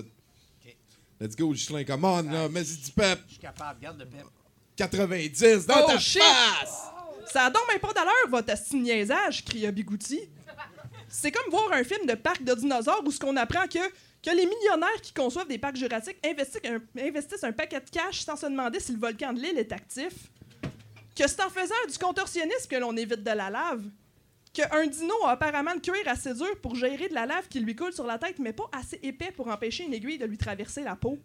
Let's go, Ghislain. Come on, là. Mets-y du pep. Je suis capable, garde le pep. 90 dans Oh, ta shit! face! Ça a donc même pas d'allure, votre niaisage, cria Bigouti. C'est comme voir un film de parc de dinosaures où ce qu'on apprend que, que les millionnaires qui conçoivent des parcs jurassiques investissent un, paquet de cash sans se demander si le volcan de l'île est actif. Que c'est en faisant du contorsionnisme que l'on évite de la lave. Qu'un dino a apparemment le cuir assez dur pour gérer de la lave qui lui coule sur la tête, mais pas assez épais pour empêcher une aiguille de lui traverser la peau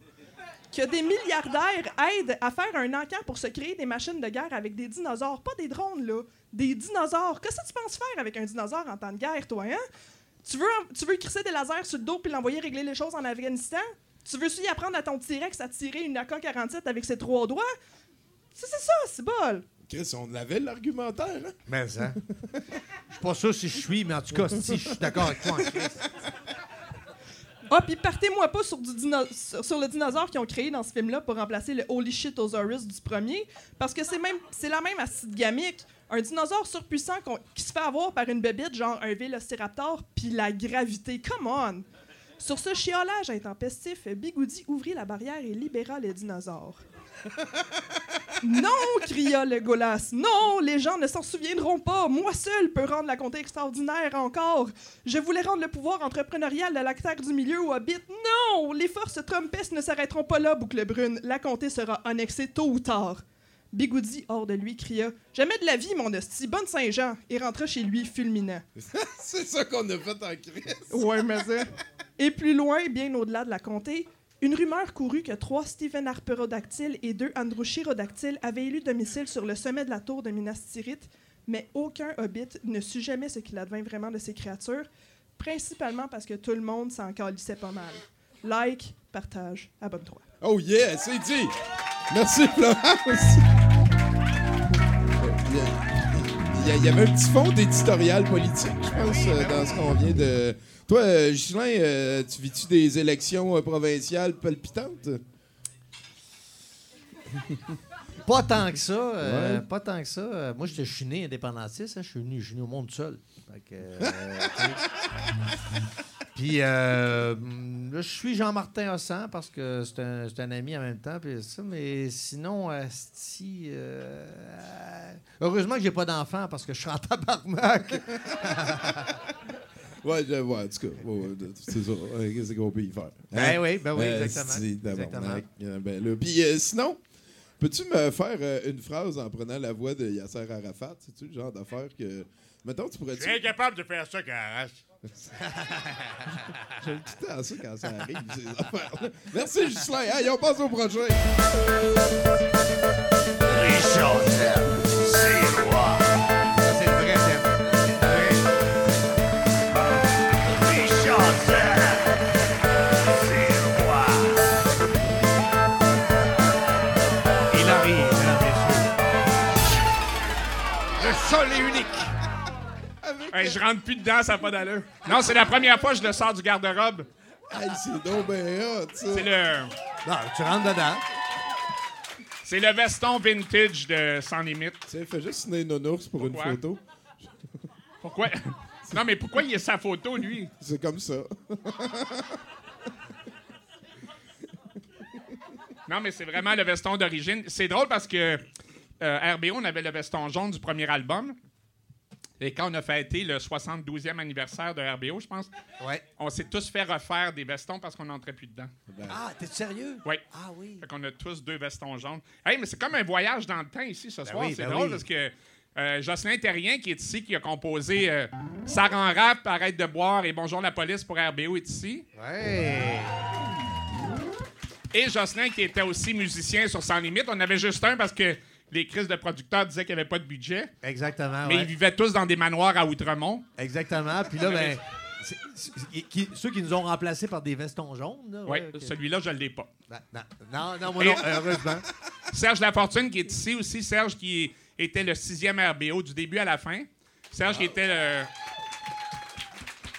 que des milliardaires aident à faire un encan pour se créer des machines de guerre avec des dinosaures, pas des drones, là. Des dinosaures. Qu'est-ce que tu penses faire avec un dinosaure en temps de guerre, toi, hein? Tu veux, tu veux crisser des lasers sur le dos puis l'envoyer régler les choses en Afghanistan? Tu veux aussi apprendre à ton T-Rex à tirer une AK-47 avec ses trois doigts? C'est c'est ça, c'est bol. Chris, on l'avait l'argumentaire, hein? Mais ça. Je suis pas sûr si je suis, mais en tout cas, si je suis d'accord avec toi. en Christ. Ah, puis partez-moi pas sur, du dino- sur, sur le dinosaure qu'ils ont créé dans ce film-là pour remplacer le Holy Shitosaurus du premier, parce que c'est même c'est la même acide gamique. Un dinosaure surpuissant qui se fait avoir par une bébite, genre un vélociraptor, puis la gravité. Come on! Sur ce chiolage intempestif, Bigoudi ouvrit la barrière et libéra les dinosaures. Non, cria le Golas. Non, les gens ne s'en souviendront pas. Moi seul peux rendre la comté extraordinaire encore. Je voulais rendre le pouvoir entrepreneurial de l'acteur du milieu au Hobbit. Non, les forces trumpestes ne s'arrêteront pas là, Boucle Brune. La comté sera annexée tôt ou tard. Bigoudi, hors de lui, cria Jamais de la vie, mon hostie, bonne Saint-Jean, et rentra chez lui fulminant. *laughs* C'est ça qu'on a fait en crise. Ouais, mais ça. Et plus loin, bien au-delà de la comté, une rumeur courut que trois Stephen Harperodactyles et deux Androchirodactyles avaient élu domicile sur le sommet de la tour de Minas Tirith, mais aucun hobbit ne sut jamais ce qu'il advint vraiment de ces créatures, principalement parce que tout le monde s'en calissait pas mal. Like, partage, abonne-toi. Oh yeah, c'est dit. Merci, Florence. Il y avait un petit fond d'éditorial politique, je pense, euh, dans ce qu'on vient de... Toi, euh, Ghislain, euh, tu vis-tu des élections euh, provinciales palpitantes? *laughs* Pas tant que ça. euh. Pas tant que ça. Euh, moi, j'étais- je suis né indépendantiste. hein, je suis venu, je suis venu au monde seul. Fait que, euh, *laughs* tu sais. Puis, euh, là, je suis Jean-Martin Hossan parce que c'est un, c'est un ami en même temps. Puis ça, mais sinon, asti, euh, euh, heureusement que j'ai pas d'enfant parce que je suis en tabarnak. *laughs* Ouais, je- ouais, en tout cas, ouais, ouais, c'est ça. Qu'est-ce qu'on peut y faire? Ben oui, ben oui, Euh, exactement. Exactement. Euh, ben Puis euh, sinon, peux-tu me faire euh, une phrase en prenant la voix de Yasser Arafat? C'est-tu le genre d'affaire que... Mettons, tu pourrais... Je suis incapable de faire ça, Caras. J'aime tout le temps ça quand ça arrive, ces affaires-là. Merci, Ghislain. Hey, on passe au prochain. Ça, c'est le vrai thème. Il Hey, je rentre plus dedans, ça n'a pas d'allure. Non, c'est la première fois que je le sors du garde-robe. Hey, c'est donc hot, ça. C'est le, Non, tu rentres dedans. c'est le veston vintage de Sans Limite. Tu sais, fais juste signer une nounours pour Pourquoi? une photo. Pourquoi? Non, mais pourquoi il y a sa photo, lui? C'est comme ça. Non, mais c'est vraiment le veston d'origine. C'est drôle parce que euh, RBO, on avait le veston jaune du premier album. Et quand on a fêté le 72e anniversaire de RBO, je pense, Ouais. on s'est tous fait refaire des vestons parce qu'on n'entrait plus dedans. Ah, t'es sérieux? Oui. Ah oui. Fait qu'on a tous deux vestons jaunes. Hey, mais c'est comme un voyage dans le temps ici ce soir. oui, c'est ben drôle oui. parce que euh, Jocelyn Terrien, qui est ici, qui a composé euh, Ça rend rap, Arrête de boire et Bonjour la police pour RBO, est ici. Ouais. Et Jocelyn, qui était aussi musicien sur Sans Limite. On avait juste un parce que les crises de producteurs disaient qu'il n'y avait pas de budget. Exactement. Mais ouais. ils vivaient tous dans des manoirs à Outremont. Exactement. Puis là, ben, c'est- c'est- qui- ceux qui nous ont remplacés par des vestons jaunes. Là, Oui, ouais, celui-là, je ne l'ai pas. Non, non, non, non, moi non, heureusement. *laughs* Serge Lafortune, qui est ici aussi. Serge, qui était le sixième RBO du début à la fin. Serge, qui était le,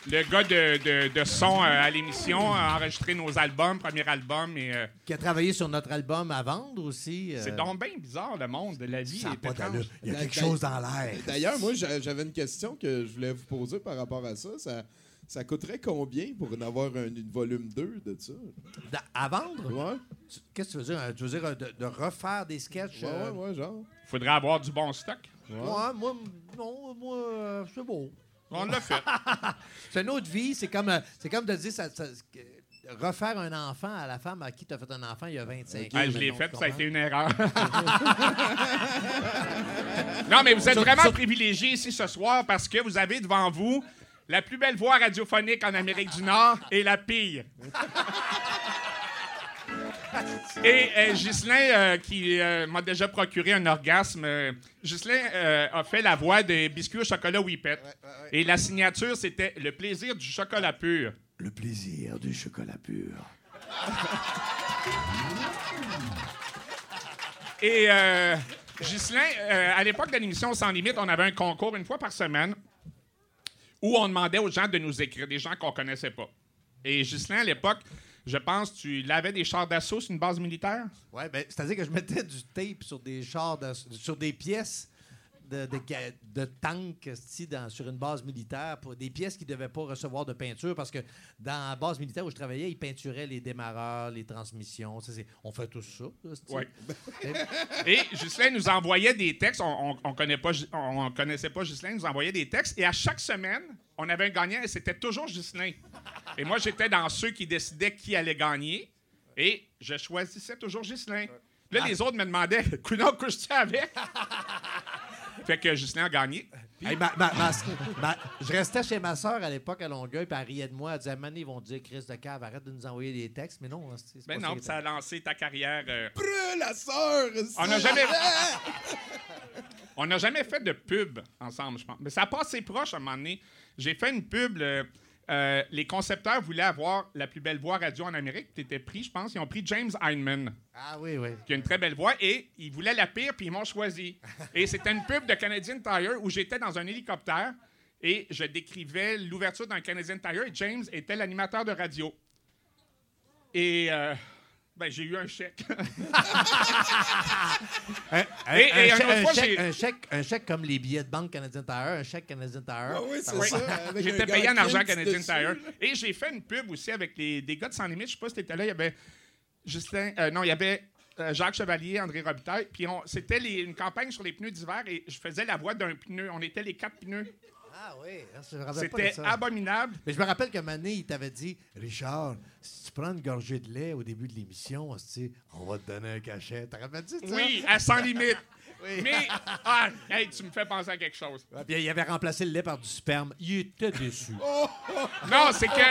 le gars de, de- de son euh, à l'émission, a enregistré nos albums, premier album. Et, euh, Qui a travaillé sur notre album à vendre aussi. euh, C'est donc bien bizarre, le monde de la vie. Ça n'a est pas étrange. d'allure. Il y a quelque chose dans l'air. D'ailleurs, moi, j'a- j'avais une question que je voulais vous poser par rapport à ça. Ça, ça coûterait combien pour en avoir un, une volume 2 de ça? Da- À vendre? Ouais, Tu- Qu'est-ce que tu veux dire? Euh, Tu veux dire euh, de, de refaire des sketchs? ouais, euh, ouais, ouais, genre. faudrait avoir du bon stock. Ouais. Ouais, moi, non, moi, euh, c'est beau. On l'a fait. *laughs* C'est une autre vie. C'est comme, euh, c'est comme de dire ça, ça- que- refaire un enfant à la femme à qui tu as fait un enfant il y a 25 ans. Ah, je l'ai fait, ça a été une erreur. *laughs* non, mais vous êtes vraiment privilégiés ici ce soir parce que vous avez devant vous la plus belle voix radiophonique en Amérique du Nord et la pire. *laughs* *laughs* Et euh, Ghislain, euh, qui euh, m'a déjà procuré un orgasme, euh, Ghislain euh, a fait la voix des biscuits au chocolat Whippet. Et la signature, c'était Le plaisir du chocolat pur. Le plaisir du chocolat pur. Et euh, Ghislain, euh, à l'époque de l'émission Sans Limite, on avait un concours une fois par semaine où on demandait aux gens de nous écrire, des gens qu'on connaissait pas. Et Ghislain, à l'époque, je pense, tu lavais des chars d'assaut sur une base militaire? Ouais, ben, c'est-à-dire que je mettais du tape sur des chars, sur des pièces de, de, ga- de tanks dans- sur une base militaire, pour des pièces qui ne devaient pas recevoir de peinture parce que dans la base militaire où je travaillais, ils peinturaient les démarreurs, les transmissions. Ça, on fait tout ça. Oui. *laughs* Et Ghislain nous envoyait des textes. On, on, on connaît pas, Gi- on, on connaissait pas Ghislain, il nous envoyait des textes. Et à chaque semaine, on avait un gagnant et c'était toujours Ghislain. Et moi, j'étais dans ceux qui décidaient qui allait gagner. Et je choisissais toujours Ghislain. Là, les autres me demandaient *laughs* Coudon, couches-tu avec? *laughs* Fait que Ghislain a gagné. Hey, ma- ma- ma- ma- je restais chez ma soeur à l'époque à Longueuil, puis elle riait de moi. Elle disait Mané, ils vont dire Chris de cave, arrête de nous envoyer des textes. Mais non, esti, c'est Ben pas non, ça a lancé ta carrière. euh, Brûle la sœur! On n'a jamais. On n'a jamais fait de pub ensemble, je pense. Mais ça a passé proche à un moment donné. J'ai fait une pub. le- euh, les concepteurs voulaient avoir la plus belle voix radio en Amérique. Tu étais pris, je pense. Ils ont pris James Heineman, Ah oui, oui. qui a une très belle voix, et ils voulaient la pire, puis ils m'ont choisi. *laughs* Et c'était une pub de Canadian Tire où j'étais dans un hélicoptère et je décrivais l'ouverture d'un Canadian Tire et James était l'animateur de radio. Et euh, ben, j'ai eu un chèque. *laughs* Un, Et- et un chèque, autre un fois, chèque- j'ai- un chèque- un chèque comme les billets de banque Canadian Tire, un chèque Canadian Tire. Oui, c'est ça. *laughs* J'étais payé en argent Canadian dessus. Tire. Et j'ai fait une pub aussi avec les, des gars de Sans Limite. Je sais pas si t'étais là. Il y avait Justin. euh, non, il y avait euh, Jacques Chevalier, André Robitaille. Puis on- c'était une campagne sur les pneus d'hiver et je faisais la voix d'un pneu. On était les quatre pneus. Ah oui, je me rappelle pas de C'était ça. abominable. Mais je me rappelle que Mané, il t'avait dit Richard, si tu prends une gorgée de lait au début de l'émission, hostie, on va te donner un cachet. T'as rappelles ça? Oui, à Sans Limite. *laughs* Oui. Mais, ah, hey, tu me fais penser à quelque chose. Ouais, puis il avait remplacé le lait par du sperme. Il était déçu. *laughs* Non, c'est que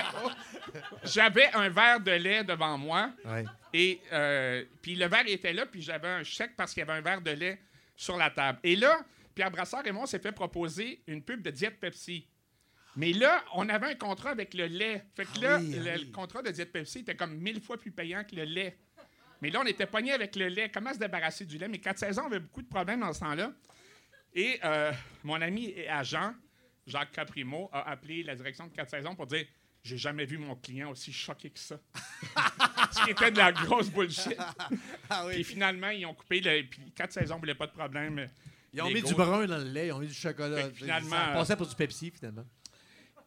j'avais un verre de lait devant moi. Ouais. Et euh, puis le verre était là, puis j'avais un chèque parce qu'il y avait un verre de lait sur la table. Et là, Pierre Brassard et moi, on s'est fait proposer une pub de Diète Pepsi. Mais là, on avait un contrat avec le lait. Fait que là, oui, ah le, oui. le contrat de Diète Pepsi était comme mille fois plus payant que le lait. Mais là, on était pogné avec le lait. Comment se débarrasser du lait? Mais 4 saisons avait beaucoup de problèmes dans ce temps-là. Et euh, mon ami et agent, Jacques Caprimo, a appelé la direction de 4 saisons pour dire J'ai jamais vu mon client aussi choqué que ça. *laughs* Ce qui était de la grosse bullshit. Ah Puis finalement, ils ont coupé. Le, puis 4 saisons, voulaient pas de problème. Ils ont Les mis du brun dans le lait, ils ont mis du chocolat. Finalement, Ça passait pour du Pepsi, finalement.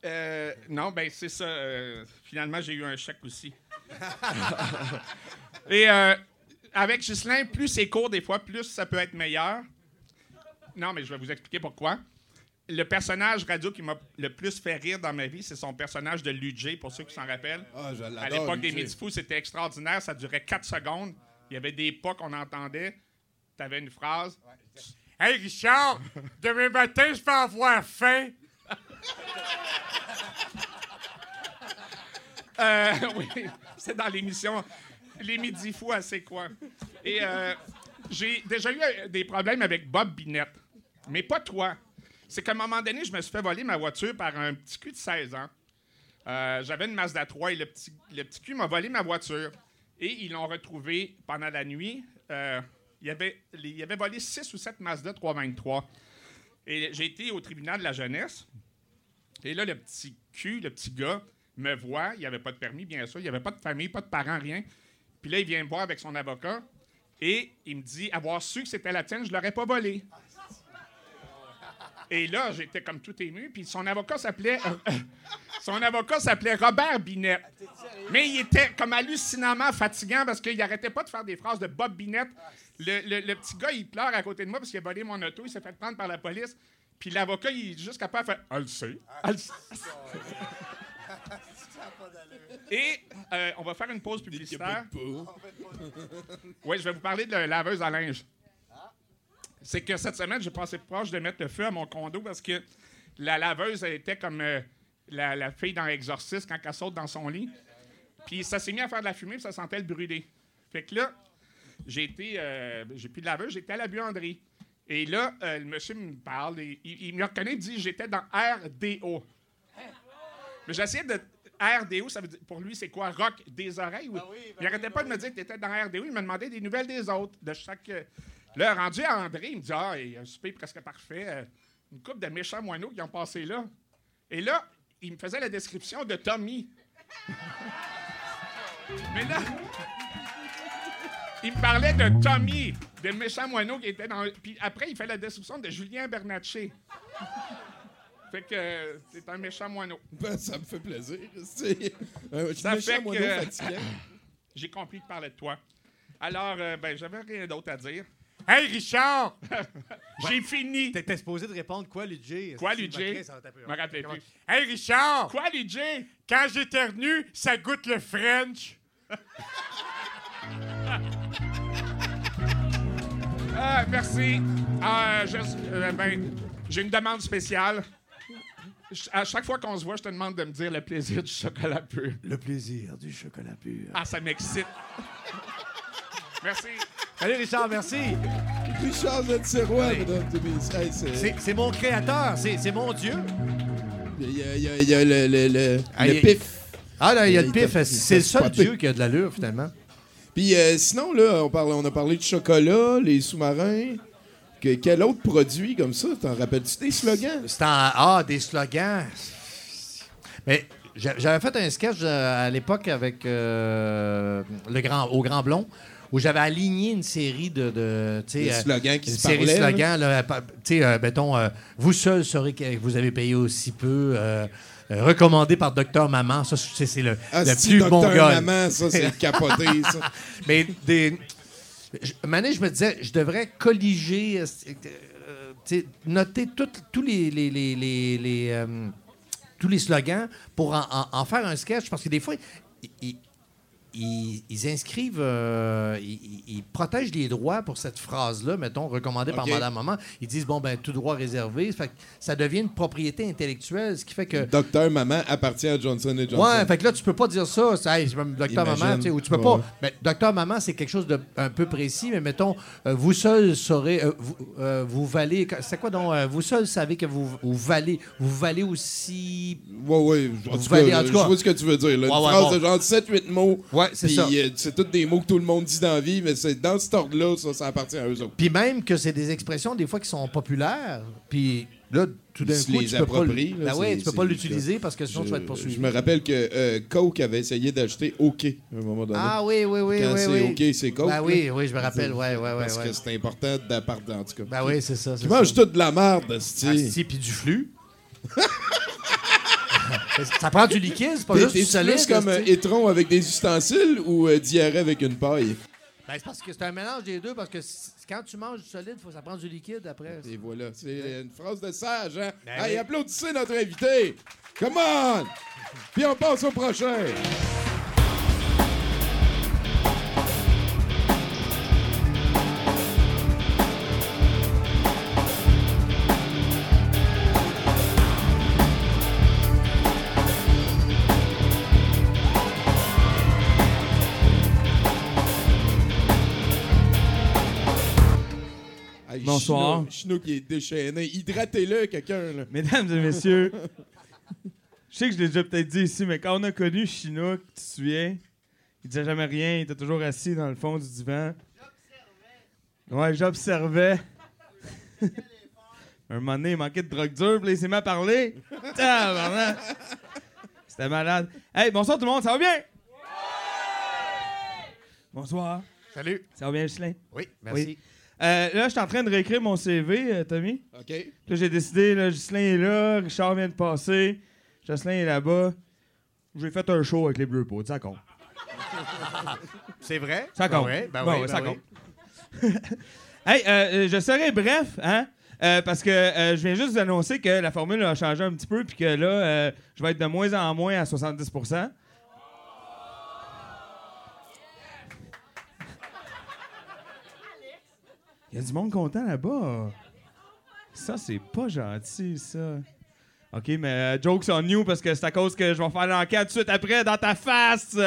Euh, non, ben c'est ça. euh, finalement, j'ai eu un chèque aussi. *laughs* Et euh, avec Ghislain, plus c'est court des fois, plus ça peut être meilleur. Non, mais je vais vous expliquer pourquoi. Le personnage radio qui m'a le plus fait rire dans ma vie, c'est son personnage de Lujay, pour ceux qui s'en rappellent. Ah, je. À l'époque des Luigi. Midi Fous, c'était extraordinaire. Ça durait 4 secondes. Il y avait des pas qu'on entendait. Tu avais une phrase. Hey Richard, demain matin, je vais avoir faim. *laughs* Euh, oui, c'est dans l'émission Les Midi Fous C'est quoi. Et euh, j'ai déjà eu euh, des problèmes avec Bob Binette. Mais pas toi. C'est qu'à un moment donné, je me suis fait voler ma voiture par un petit cul de 16 ans. J'avais une Mazda 3 et le petit, le petit cul m'a volé ma voiture. Et ils l'ont retrouvé pendant la nuit. Il, avait, il avait volé 6 ou 7 Mazda 323. Et j'ai été au tribunal de la jeunesse. Et là, le petit cul, le petit gars, me voit. Il avait pas de permis, bien sûr. Il avait pas de famille, pas de parents, rien. Puis là, il vient me voir avec son avocat. Et il me dit avoir su que c'était la tienne, je l'aurais pas volé. Et là, j'étais comme tout ému. Puis son avocat s'appelait. *laughs* son avocat s'appelait Robert Binette. Mais il était comme hallucinamment fatigant parce qu'il arrêtait pas de faire des phrases de Bob Binette. Le, le- le petit gars, il pleure à côté de moi parce qu'il a volé mon auto. Il s'est fait prendre par la police. Puis l'avocat, il est juste capable de faire Elle le sait. Elle le sait. *laughs* *laughs* Et euh, on va faire une pause publicitaire. Oui, je vais vous parler de la laveuse à linge. C'est que cette semaine, j'ai passé proche de mettre le feu à mon condo parce que la laveuse elle était comme euh, la, la fille dans Exorciste quand elle saute dans son lit. Puis ça s'est mis à faire de la fumée, puis ça sentait le brûler. Fait que là, j'ai été, euh, j'ai plus de laveuse, j'étais à la buanderie. Et là, euh, le monsieur me parle, et il, il me reconnaît, il dit j'étais dans RDO. Mais j'essayais de. RDO, ça veut dire, pour lui, c'est quoi? Rock des oreilles? ou- il arrêtait pas de me dire que tu étais dans RDO. Il me demandait des nouvelles des autres, de chaque. Là, rendu à André, il me dit Ah, il y a un souper presque parfait. euh, une couple de méchants moineaux qui ont passé là. Et là, il me faisait la description de Tommy. *laughs* Mais là, il me parlait de Tommy, des méchants moineaux qui étaient dans. Puis après, il fait la description de Julien Bernatchez. *laughs* Fait que euh, c'est un méchant moineau. Ben, ça me fait plaisir. c'est- Un Ça méchant fait moineau que-. *laughs* J'ai compris de parler de toi. Alors, euh, ben, j'avais rien d'autre à dire. Hey, Richard! *laughs* J'ai fini! T'étais supposé de répondre quoi, Ludger? Quoi, Ludger? Je me rappelais plus. Hey Richard, Quoi, DJ? quand j'éternue, ça goûte le French. *laughs* Ah, merci. Ah, je- euh, ben, j'ai une demande spéciale. À chaque fois qu'on se voit, je te demande de me dire le plaisir du chocolat pur. Le plaisir du chocolat pur. Ah, ça m'excite. Merci. Salut Richard, merci. Richard de Tiroir, mesdames et messieurs. Hey, C'est mon créateur, c'est c'est mon Dieu. Il y a, il y a- il y a le, le, le, Ah, le il- pif. Ah là, il y a Il le t'a- pif. il C'est t'a le seul spoté. Dieu qui a de l'allure, finalement. Puis euh, sinon, là, on, parle, on a parlé de chocolat, les sous-marins. Que- quel autre produit comme ça? T'en rappelles-tu des slogans? C'est en. Ah, des slogans. Mais j'a- j'avais fait un sketch euh, à l'époque avec euh, le grand, au Grand Blond où j'avais aligné une série de. de Des euh, slogans qui une se série de parlaient, là? slogans. là, tu sais, euh, mettons, euh, vous seul saurez que vous avez payé aussi peu. euh, euh, recommandé par Docteur Maman. Ça, c'est le, Ah, le plus Docteur bon gars. Maman, ça, c'est *laughs* capoté, ça. Mais des. Je, donné, je me disais, je devrais colliger, euh, euh, noter tous les, les, les, les- les, euh, tous les slogans pour en, en- en faire un sketch parce que des fois, ils- ils inscrivent, euh, ils, protègent les droits pour cette phrase-là, mettons, recommandée par. Madame Maman. Ils disent, bon, ben, tout droit réservé. Fait que ça devient une propriété intellectuelle, ce qui fait que. Docteur Maman appartient à Johnson Johnson. Ouais, fait que là, tu peux pas dire ça. Hey, je docteur. Maman, tu sais, ou tu peux Ouais. pas. Mais docteur Maman, c'est quelque chose de un peu précis, mais mettons, euh, vous seul saurez, euh, vous, vous valez. C'est quoi donc? vous seul savez que vous, vous valez. Vous valez aussi. Ouais, ouais. En tout valez- cas, en tout je cas. vois ce que tu veux dire. Là. Une ouais, phrase bon. de genre 7-8 mots. Ouais, c'est Puis, ça. euh, c'est tous des mots que tout le monde dit dans la vie, mais c'est dans cet ordre-là, ça, ça appartient à eux autres. Puis même que c'est des expressions, des fois, qui sont populaires. Puis là, tout d'un coup, les tu peux pas. là, Ben ouais, c'est- tu peux pas c'est- l'utiliser parce que sinon, tu vas être poursuivi. je me rappelle que euh, Coke avait essayé d'acheter OK à un moment donné. Ah oui, oui, oui, Quand oui. c'est oui. OK, c'est Coke. Ben oui, oui, je me rappelle. Ouais, ouais, ouais. Parce ouais. que c'est important d'appartenir, en tout cas. Ben oui, c'est ça. Tu c'est manges toute de la merde, Ah, c'ti. si, puis du flux. *laughs* ça prend du liquide, c'est pas juste du solide. plus comme un esti. étron avec des ustensiles ou euh, diarrhée avec une paille? Ben, c'est parce que c'est un mélange des deux, parce que c- quand tu manges du solide, faut, ça prend du liquide après. Et voilà, c'est une phrase de sage, hein? Ben hey, oui. applaudissez notre invité! Come on! Puis on passe au prochain! Bonsoir. Chinook, Chinook, il est déchaîné. Hydratez-le, quelqu'un, là. Mesdames et messieurs, je sais que je l'ai déjà peut-être dit ici, mais quand on a connu Chinook, tu te souviens, il disait jamais rien, il était toujours assis dans le fond du divan. Ouais, j'observais. *laughs* Un moment donné, il manquait de drogue dure, puis à parler. Tabarnak. C'était malade. Hey, bonsoir tout le monde, ça va bien? Bonsoir. Salut. Ça va bien, Ghislain? Oui, merci. Oui. Euh, là, je suis en train de réécrire mon CV, euh, Tommy. OK? Là, j'ai décidé, là, est là, Richard vient de passer, Jocelyn est là-bas. J'ai fait un show avec les Bleus Poudres, ça compte. *laughs* C'est vrai? Ça compte. Ben oui, ben Bon, oui, ben ça oui. compte. *laughs* hey, euh, je serai bref, hein? euh, parce que euh, je viens juste vous annoncer que la formule a changé un petit peu, puis que là, je vais être de moins en moins à 70 Il y a du monde content là-bas. Ça, c'est pas gentil, ça. OK, mais euh, jokes on you parce que c'est à cause que je vais faire l'enquête tout de suite après dans ta face. *laughs*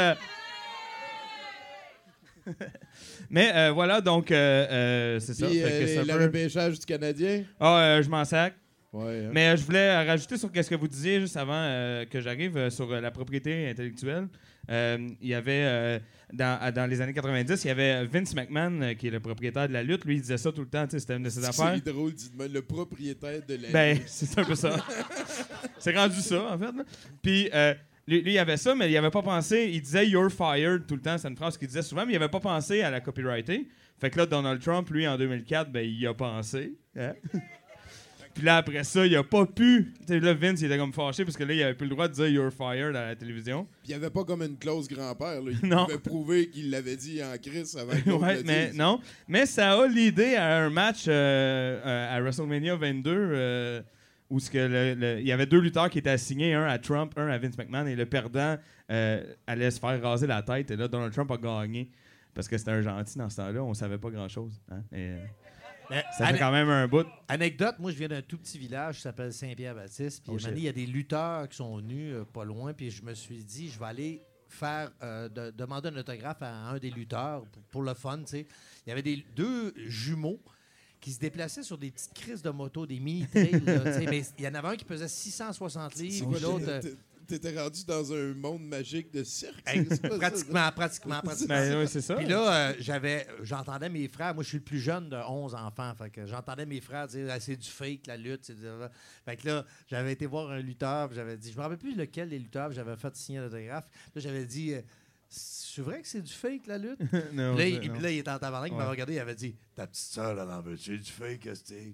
mais euh, voilà, donc, euh, c'est ça. Puis Fait que le repêchage du Canadien? Ah, euh, je m'en sac. Ouais, hein. Mais euh, je voulais euh, rajouter sur ce que vous disiez juste avant euh, que j'arrive euh, sur euh, la propriété intellectuelle. Euh, il y avait, euh, dans, dans les années 90, il y avait Vince McMahon, euh, qui est le propriétaire de la lutte. Lui, il disait ça tout le temps, c'était une de ses affaires. C'est drôle, le propriétaire de la Ben, vie. *laughs* c'est un peu ça. *laughs* c'est rendu ça, en fait. là. Puis, lui, lui, il avait ça, mais il avait pas pensé. Il disait You're fired tout le temps. C'est une phrase qu'il disait souvent, mais il avait pas pensé à la copyrighter. Fait que là, Donald Trump, lui, en 2004, ben, il y a pensé. hein. *laughs* Puis là, après ça, il a pas pu. Tu sais, là, Vince, il était comme fâché parce que là, il avait plus le droit de dire You're fired à la télévision. Puis il n'y avait pas comme une clause grand-père. Il *laughs* Non. pouvait prouver qu'il l'avait dit en crise avant *laughs* que ouais, mais dise. non. Mais ça a l'idée à un match euh, euh, à WrestleMania 22 euh, où ce que le- le- il y avait deux lutteurs qui étaient assignés, un à Trump, un à Vince McMahon, et le perdant allait se faire raser la tête. Et là, Donald Trump a gagné parce que c'était un gentil dans ce temps-là. On savait pas grand-chose. hein. Mais, ça fait quand même un bout. Anecdote, moi, je viens d'un tout petit village qui s'appelle Saint-Pierre-Baptiste. Puis, Oh, il y a des lutteurs qui sont venus euh, pas loin. Puis, je me suis dit, je vais aller faire, euh, de- demander un autographe à un des lutteurs pour, pour le fun, tu sais. Il y avait des, deux jumeaux qui se déplaçaient sur des petites crises de moto, des mini-trails, là, tu sais. *laughs* Mais il y en avait un qui pesait 660 C'est livres, l'autre... t'é- T'étais rendu dans un monde magique de cirque. Hey, ça, pratiquement, pratiquement, pratiquement. Ben, ouais, c'est ça. Puis là, euh, j'avais, j'entendais mes frères. Moi, je suis le plus jeune de 11 enfants. Fait que j'entendais mes frères dire Ah, c'est du fake, la lutte. c'est du- Fait que là, j'avais été voir un lutteur. J'avais dit Je me rappelle plus lequel des lutteurs. J'avais fait signer l'autographe. Là, j'avais dit euh, C'est vrai que c'est du fake, la lutte? *laughs* Non, là, il, non. puis là, il était en tabarnak. Il Ouais. m'a regardé. Il avait dit Ta petite soeur, là, en veux-tu du fake, c'est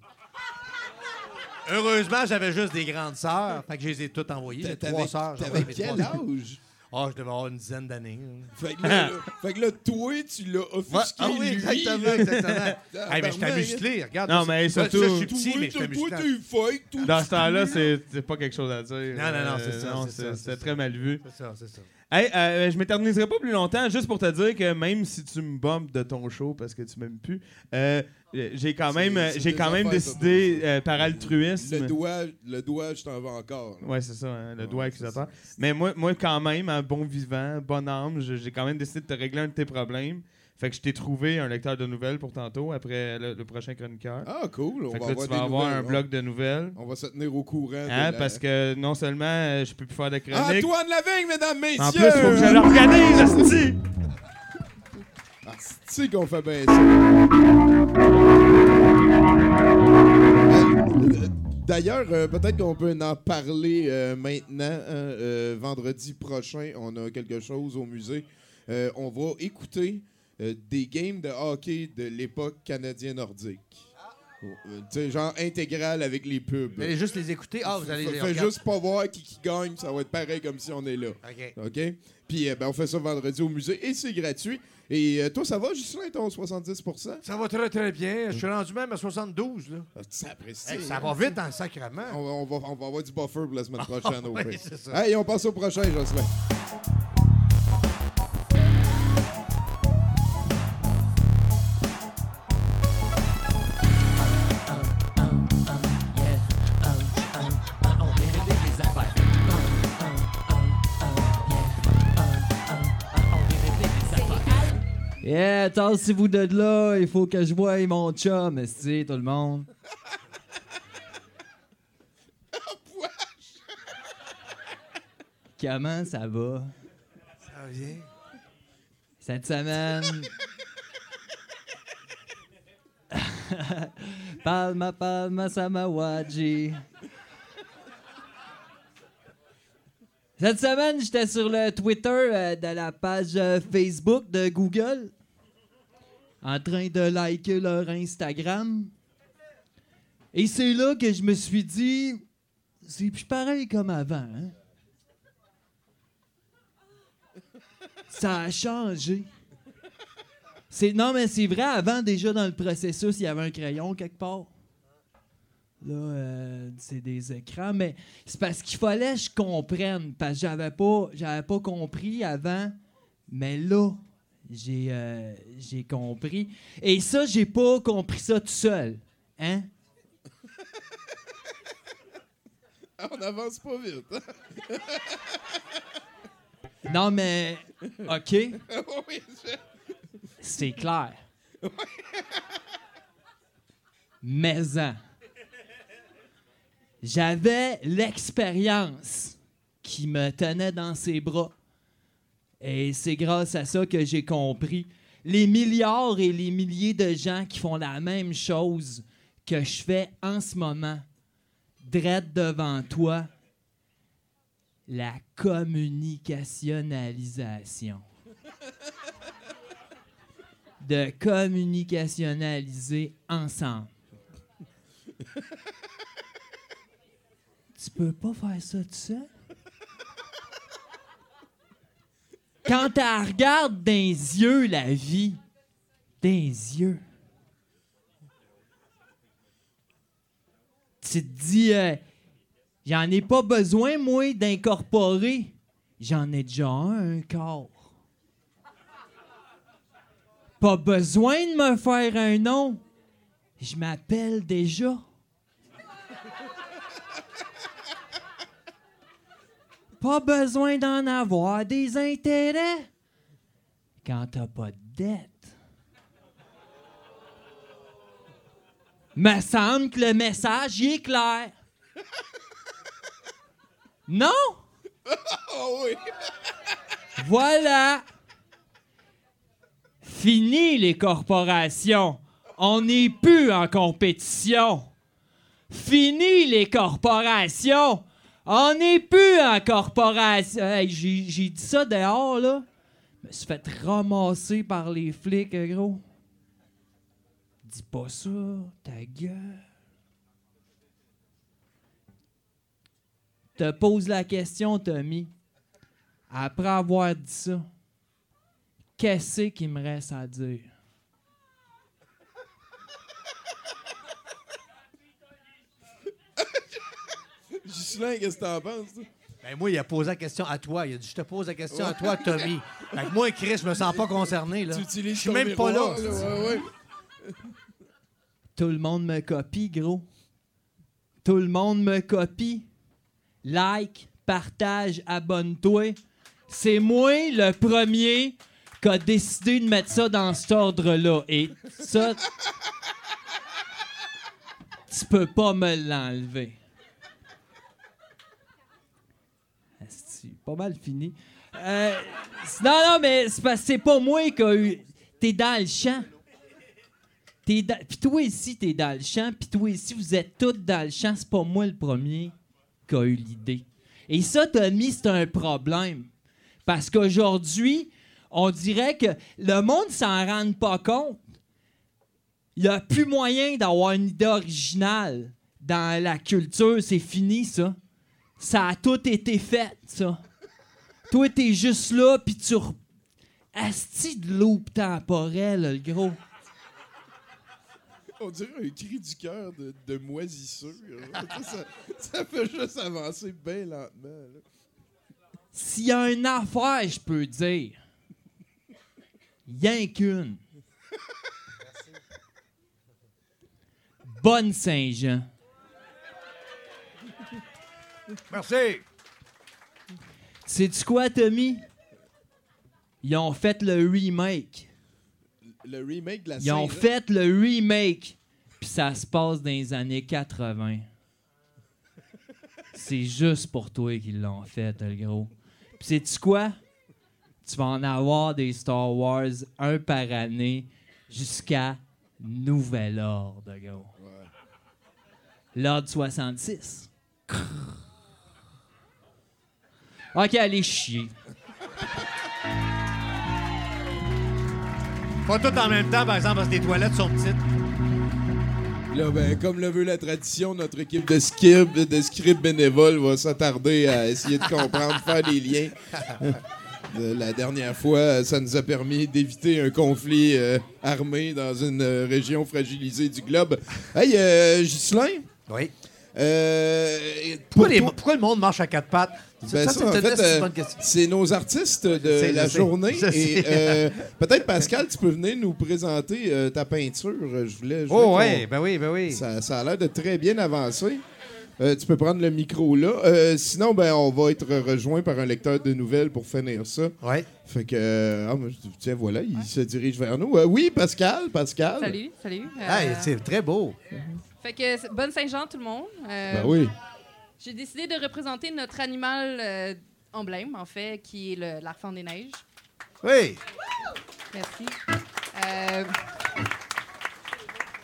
Heureusement, j'avais juste des grandes sœurs. Fait que je les ai toutes envoyées. J'ai trois sœurs. mes quel trois- âge? Ah, je devais avoir une dizaine d'années. Fait que là, là- fait que là, toi, tu l'as offusqué, ah oui, lui, exactement, là. exactement. *laughs* Hey, mais je ben, musclé, regarde. Non, mais surtout- ça, je suis petit, Toi, mais j'étais toi, musclé. t'es fake, toi. Dans ce temps-là, c'est pas quelque chose à dire. Non, non, non, c'est Euh, ça, C'était très mal vu. C'est ça, c'est ça. Hey, euh, je m'éterniserai pas plus longtemps, juste pour te dire que même si tu me bombes de ton show parce que tu m'aimes plus, euh, j'ai quand même, j'ai quand même décidé euh, par altruisme. Le doigt, le doigt, je t'en veux encore. là. Ouais, c'est ça, hein, le Ouais, doigt accusateur. Mais moi, moi, quand même, un bon vivant, bon âme, j'ai quand même décidé de te régler un de tes problèmes. Fait que je t'ai trouvé un lecteur de nouvelles pour tantôt, après le, le prochain chroniqueur. Ah, cool. On fait que va là, avoir tu vas avoir nouvelles. un blog de nouvelles. On, va se tenir au courant. Hein, la- Parce que non seulement euh, je peux plus faire de chronique, Antoine Lavigne, mesdames, messieurs! en plus, faut que je l'organise, asti! *laughs* Ah, c'est qu'on fait bien ça. Euh, D'ailleurs, euh, peut-être qu'on peut en parler euh, maintenant. hein, euh, vendredi prochain, on a quelque chose au musée. On va écouter euh, des games de hockey de l'époque canadien-nordique. Euh, tu sais, genre intégral avec les pubs. Vous allez juste les écouter? Ah, vous allez les Fais regarder. juste pas voir qui, qui gagne, ça va être pareil comme si on est là. OK. OK? Puis euh, ben, on fait ça vendredi au musée et c'est gratuit. Et euh, toi, ça va, Justin, ton 70 Ça va très, très bien. Je suis rendu même à 72. Là. Ah, Ça apprécie. Hey, ça hein? va vite dans le sacrement. On va, on, va, on va avoir du buffer pour la semaine prochaine. au Oui, pire. c'est ça. Hey, on passe au prochain, Jocelyn. Yeah, tassez-vous de là, il faut que je voie mon chum, esti, tout le monde. Comment ça va? Ça vient. Cette semaine. *laughs* palma, palma, samawaji. Cette semaine, j'étais sur le Twitter euh, de la page euh, Facebook de Google, en train de liker leur Instagram. Et c'est là que je me suis dit, c'est plus pareil comme avant. hein? Ça a changé. C'est, non, mais c'est vrai, avant, déjà dans le processus, il y avait un crayon quelque part. Là, euh, c'est des écrans, mais c'est parce qu'il fallait que je comprenne, parce que j'avais pas, j'avais pas compris avant, mais là, j'ai, euh, j'ai compris. Et ça, j'ai pas compris ça tout seul. Hein? *laughs* On avance pas vite. hein? *laughs* Non, mais, OK, *laughs* c'est clair. Mais en. J'avais l'expérience qui me tenait dans ses bras. Et c'est grâce à ça que j'ai compris les milliards et les milliers de gens qui font la même chose que je fais en ce moment, drette devant toi, la communicationnalisation. De communicationnaliser ensemble. tu peux pas faire ça tout seul? Quand tu regardes dans les yeux la vie, dans les yeux, tu te dis, euh, j'en ai pas besoin, moi, d'incorporer. J'en ai déjà un, un corps. Pas besoin de me faire un nom. Je m'appelle déjà. Pas besoin d'en avoir des intérêts quand t'as pas de dette. Me semble que le message y est clair. Non? Oh oui! Voilà. Fini les corporations. On n'est plus en compétition. Fini les corporations. On n'est plus en corporation. Hey, j'ai, dit ça dehors, là. Je me suis fait ramasser par les flics, gros. Dis pas ça, ta gueule. Te pose la question, Tommy. Après avoir dit ça, qu'est-ce qu'il me reste à dire? Ghislain, qu'est-ce que t'en penses? toi? Ben moi, il a posé la question à toi. Il a dit Je te pose la question à toi, Tommy. Fait que moi, Chris, je me sens pas concerné. Là. Tu utilises Je suis même pas là. miroir, ouais, ouais. Tout le monde me copie, gros. Tout le monde me copie. Like, partage, abonne-toi. C'est moi le premier qui a décidé de mettre ça dans cet ordre-là. Et ça, tu peux pas me l'enlever. Asti, Pas mal fini. Euh, non, non, mais c'est pas moi qui a eu. T'es dans le champ. T'es Puis toi ici, t'es dans le champ. Puis toi ici, vous êtes tous dans le champ. C'est pas moi le premier qui a eu l'idée. Et ça, Tommy, c'est un problème. Parce qu'aujourd'hui, on dirait que le monde s'en rend pas compte. Il n'y a plus moyen d'avoir une idée originale dans la culture. C'est fini, ça. Ça a tout été fait, ça. Toi, t'es juste là, puis tu... re- Asti de loupe temporelle, le gros. On dirait un cri du cœur de, de moisissure. *laughs* ça, fait juste avancer bien lentement. là. S'il y a une affaire, je peux dire. Rien qu'une. Bonne Saint-Jean. Merci. Sais-tu quoi, Tommy? Ils ont fait le remake. Le remake de la Ils ont fait le remake. Puis ça se passe dans les années 80. *laughs* C'est juste pour toi qu'ils l'ont fait, le gros. Puis sais-tu quoi? Tu vas en avoir des Star Wars un par année jusqu'à Nouvel Ordre, gros. L'Ordre 66. Ok, allez chier. Pas tout en même temps, par exemple, parce que les toilettes sont petites. Là, ben, comme le veut la tradition, notre équipe de scribes, de scribes bénévoles va s'attarder à essayer de comprendre, faire des liens. *laughs* La dernière fois, ça nous a permis d'éviter un conflit euh, armé dans une euh, région fragilisée du globe. Hey, euh, Ghislain? Oui. Euh, Pourquoi, pour les- toi- pourquoi le monde mange à quatre pattes? Ben ça, ça, c'est en une fait, c'est une euh, c'est nos artistes de sais, la journée. Et euh, peut-être, Pascal, tu peux venir nous présenter euh, ta peinture. Je voulais. je voulais Oh, ouais, ben oui, ben oui. Ça, ça a l'air de très bien avancer. Euh, tu peux prendre le micro là. Euh, sinon, ben, on va être rejoint par un lecteur de nouvelles pour finir ça. Ouais. Fait que, ah, moi, tiens, voilà, il se dirige vers nous. Euh, oui, Pascal, Pascal. Salut, salut. Euh, Hey, c'est très beau. Fait que bonne Saint-Jean tout le monde. Euh, Ben oui. J'ai décidé de représenter notre animal euh, emblème, en fait, qui est l'arfan des neiges. Oui. Merci. Euh,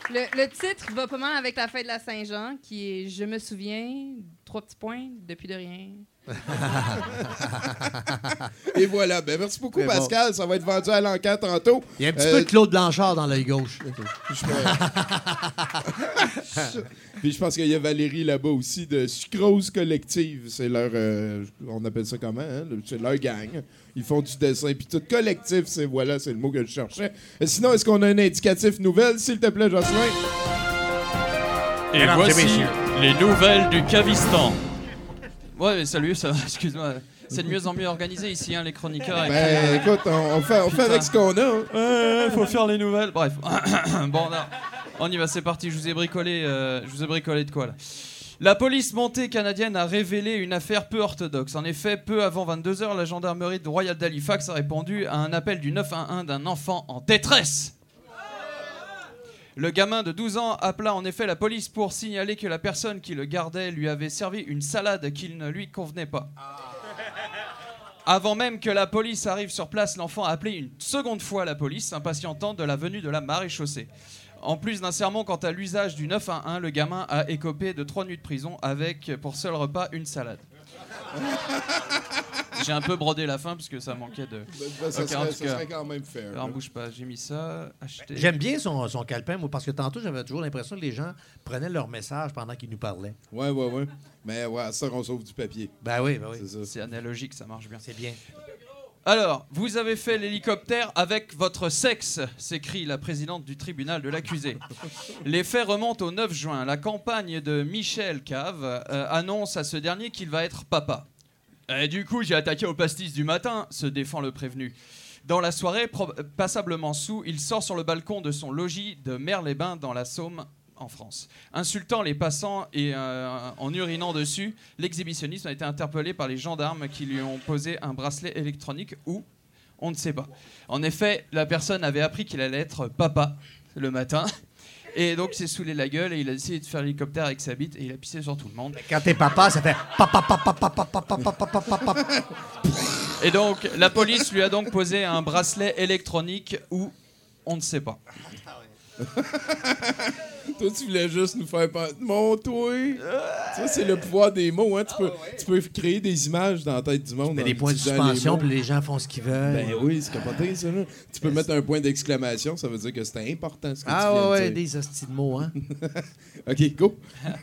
le, le titre va pas mal avec la fête de la Saint-Jean, qui est Je me souviens, trois petits points, depuis de rien. *laughs* Et voilà. Ben, merci beaucoup, bon. Pascal. Ça va être vendu à l'enquête tantôt. Il y a un petit Euh, peu de Claude Blanchard dans l'œil gauche. *laughs* Puis je pense qu'il y a Valérie là-bas aussi de Sucrose Collective. C'est leur. euh, on appelle ça comment, hein? Le- C'est leur gang. Ils font du dessin. Puis tout collectif, c'est voilà, c'est le mot que je cherchais. Euh, sinon, est-ce qu'on a un indicatif nouvelle, s'il te plaît, Jocelyn? Et voici messieurs. Les nouvelles du Cavistan. Ouais, mais salut, ça va, *laughs* excuse-moi. C'est de mieux en mieux organisé ici, hein, les chroniqueurs. et euh, écoute, on, on fait, on fait putain. avec ce qu'on a. hein. Ouais, faut faire les nouvelles. Bref. *coughs* bon, non. on y va, c'est parti. Je vous ai bricolé, euh, je vous ai bricolé de quoi là la police montée canadienne a révélé une affaire peu orthodoxe. En effet, peu avant 22h, la gendarmerie de Royal d'Halifax a répondu à un appel du 911 d'un enfant en détresse. Le gamin de 12 ans appela en effet la police pour signaler que la personne qui le gardait lui avait servi une salade qui ne lui convenait pas. Avant même que la police arrive sur place, l'enfant a appelé une seconde fois la police, s'impatientant de la venue de la maréchaussée. En plus d'un sermon quant à l'usage du 911, le gamin a écopé de trois nuits de prison avec pour seul repas une salade. *laughs* J'ai un peu brodé la fin parce que ça manquait de. ça Ok, serait- en tout ça serait quand même fair, Alors, bouge pas, j'ai mis ça, acheter. J'aime bien son, son calepin, moi, parce que tantôt, j'avais toujours l'impression que les gens prenaient leur message pendant qu'ils nous parlaient. Ouais, ouais, ouais. Mais ouais, ça, on sauve du papier. Ben oui, ben oui. C'est analogique, ça marche bien. C'est bien. Alors, vous avez fait l'hélicoptère avec votre sexe, s'écrie la présidente du tribunal de l'accusé. Les faits remontent au 9 juin. La campagne de Michel Cave euh, annonce à ce dernier qu'il va être papa. Et du coup, j'ai attaqué au pastis du matin, se défend le prévenu. Dans la soirée, passablement sous, il sort sur le balcon de son logis de Merles-les-Bains dans la Somme, en France. Insultant les passants et euh, en urinant dessus, l'exhibitionnisme a été interpellé par les gendarmes qui lui ont posé un bracelet électronique ou on ne sait pas. En effet, la personne avait appris qu'il allait être papa le matin. Et donc, il s'est saoulé la gueule et il a essayé de faire l'hélicoptère avec sa bite et il a pissé sur tout le monde. Quand t'es papa, ça fait papa, papa, papa, papa, papa, papa, papa. Et donc, la police lui a donc posé un bracelet électronique ou on ne sait pas. Toi, tu voulais juste nous faire pas. Mon toi! Ça, c'est le pouvoir des mots, hein. Tu peux, tu peux créer des images dans la tête du monde. Mais des points de suspension, puis les gens font ce qu'ils veulent. Ben oui, c'est capoté, ça, là. Tu peux mettre un point d'exclamation, ça veut dire que c'était important ce que Ah tu viens ouais, de ouais, dire. des hosties de mots, hein. *laughs* OK, go. *laughs*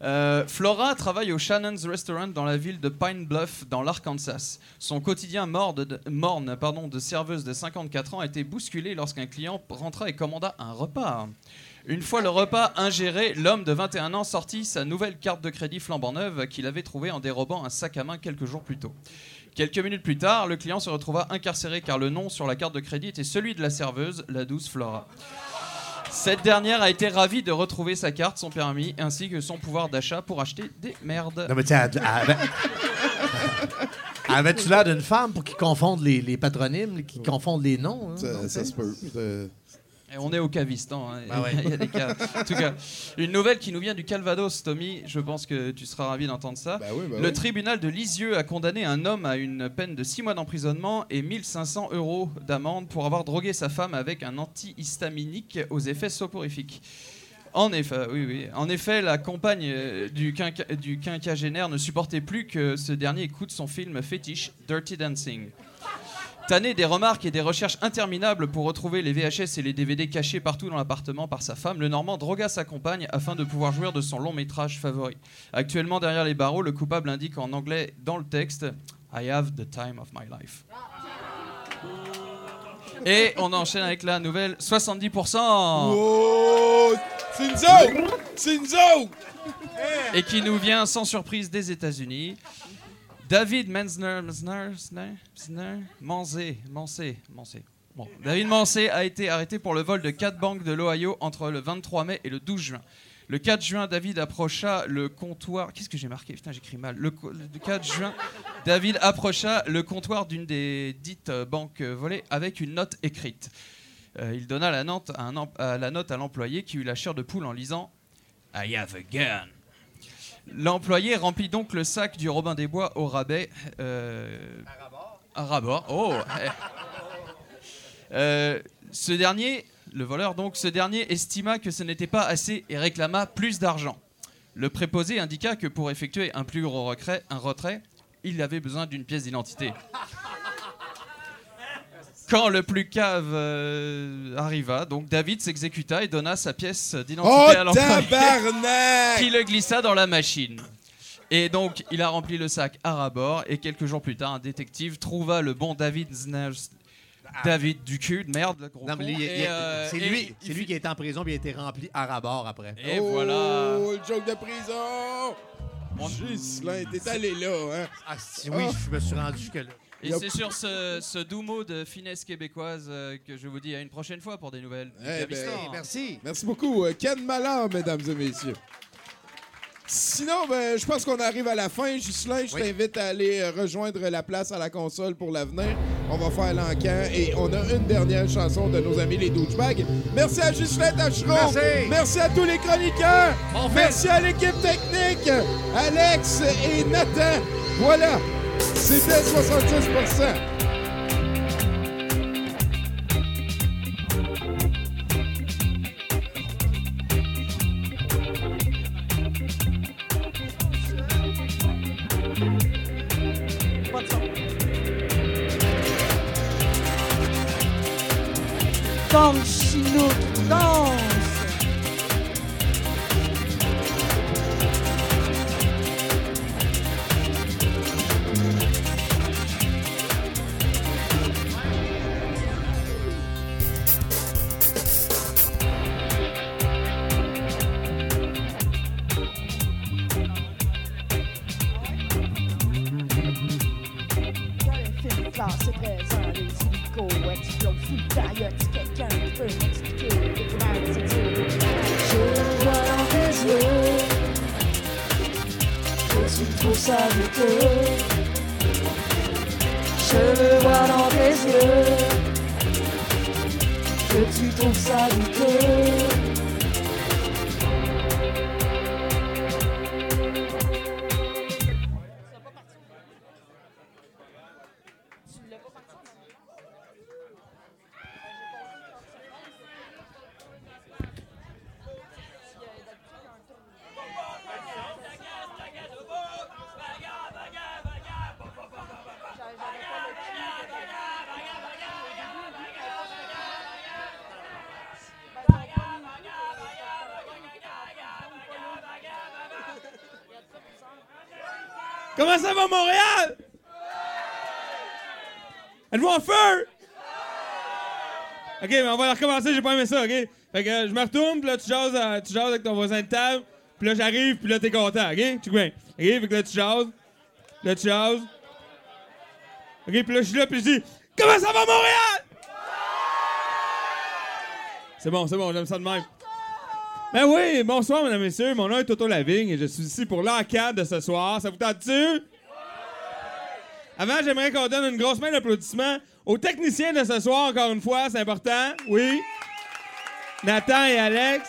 Euh, Flora travaille au Shannon's Restaurant dans la ville de Pine Bluff, dans l'Arkansas. Son quotidien morne, de, morne, pardon, de serveuse de 54 ans a été bousculé lorsqu'un client rentra et commanda un repas. Une fois le repas ingéré, l'homme de 21 ans sortit sa nouvelle carte de crédit flambant neuve qu'il avait trouvée en dérobant un sac à main quelques jours plus tôt. Quelques minutes plus tard, le client se retrouva incarcéré car le nom sur la carte de crédit était celui de la serveuse, la douce Flora. Cette dernière a été ravie de retrouver sa carte, son permis, ainsi que son pouvoir d'achat pour acheter des merdes. Non, mais elle- *laughs* Avais-tu l'air d'une femme pour qu'ils confondent les, les patronymes, qu'ils confondent les noms? hein? Ça, se peut. Et on est au Cavistan. hein. Ah ouais. *laughs* Il y a des cas. En tout cas, une nouvelle qui nous vient du Calvados, Tommy. Je pense que tu seras ravi d'entendre ça. oui, bah le oui. tribunal de Lisieux a condamné un homme à une peine de 6 mois d'emprisonnement et 1500 euros d'amende pour avoir drogué sa femme avec un antihistaminique aux effets soporifiques. En effet, oui, oui. En effet, la compagne euh, du quinquagénaire ne supportait plus que ce dernier écoute son film fétiche Dirty Dancing. Tanné des remarques et des recherches interminables pour retrouver les VHS et les DVD cachés partout dans l'appartement par sa femme, le Normand drogua sa compagne afin de pouvoir jouir de son long métrage favori. Actuellement derrière les barreaux, le coupable indique en anglais dans le texte I have the time of my life. Et on enchaîne avec la nouvelle 70%. Oh, c'est une zone! C'est une zone! et qui nous vient sans surprise des États-Unis. David Menzner, Menzner, Menzner. Bon, David Mansé a été arrêté pour le vol de quatre banques de l'Ohio entre le 23 mai et le 12 juin. Le 4 juin, David approcha le comptoir. Qu'est-ce que j'ai marqué? Putain, j'écris mal. Le, le 4 juin, David approcha le comptoir d'une des dites banques volées avec une note écrite. Euh, il donna la note à la note à l'employé qui eut la chair de poule en lisant I have a gun. L'employé remplit donc le sac du Robin des Bois au rabais. Euh, à rabord. Oh eh. Euh, Ce dernier, le voleur donc, ce dernier estima que ce n'était pas assez et réclama plus d'argent. Le préposé indiqua que pour effectuer un plus gros retrait, un retrait il avait besoin d'une pièce d'identité. Quand le plus cave euh, arriva, donc David s'exécuta et donna sa pièce d'identité Oh, à l'employé *laughs* tabarnak! qui le glissa dans la machine. Et donc, il a rempli le sac à rabord et quelques jours plus tard, un détective trouva le bon David Zners- David du cul de merde, le gros Non, mais con, euh, c'est lui, c'est lui qui a été en prison puis il a été rempli à rabord après. Et oh, voilà. le joke de prison! Ghislain, t'es allé là, hein? Ah, si oui, Oh. je me suis rendu jusque-là. Et c'est sur ce, ce doux mot de finesse québécoise euh, que je vous dis à une prochaine fois pour des nouvelles. du Eh ben, Merci. Merci beaucoup. Euh, Ken Malard, mesdames et messieurs. Sinon, ben, je pense qu'on arrive à la fin. Ghislain, je Oui. t'invite à aller euh, rejoindre la place à la console pour l'avenir. On va faire l'encan et on a une dernière chanson de nos amis les douchebags. Merci à Ghislain Tachereau. Merci. à tous les chroniqueurs. Bon fait. Merci à l'équipe technique, Alex et Nathan. Voilà, c'était 66 Pas de son. Danse, Comment ça va, Montréal? Êtes-vous en feu? Ok, mais on va recommencer, j'ai pas aimé ça, ok? Fait que euh, je me retourne, puis là, tu jases, euh, tu avec ton voisin de table, puis là, j'arrive, puis là, t'es content, ok? Tu bien. Ok, fait que là, tu jases, là, tu jases. Ok, puis là, je suis là, puis je dis, Comment ça va, Montréal? C'est bon, c'est bon, j'aime ça de même. Ben oui, bonsoir, mesdames et messieurs. Mon nom est Toto Lavigne et je suis ici pour l'enquête de ce soir. Ça vous tente-tu? Avant, j'aimerais qu'on donne une grosse main d'applaudissements aux techniciens de ce soir, encore une fois, c'est important. Oui. Nathan et Alex.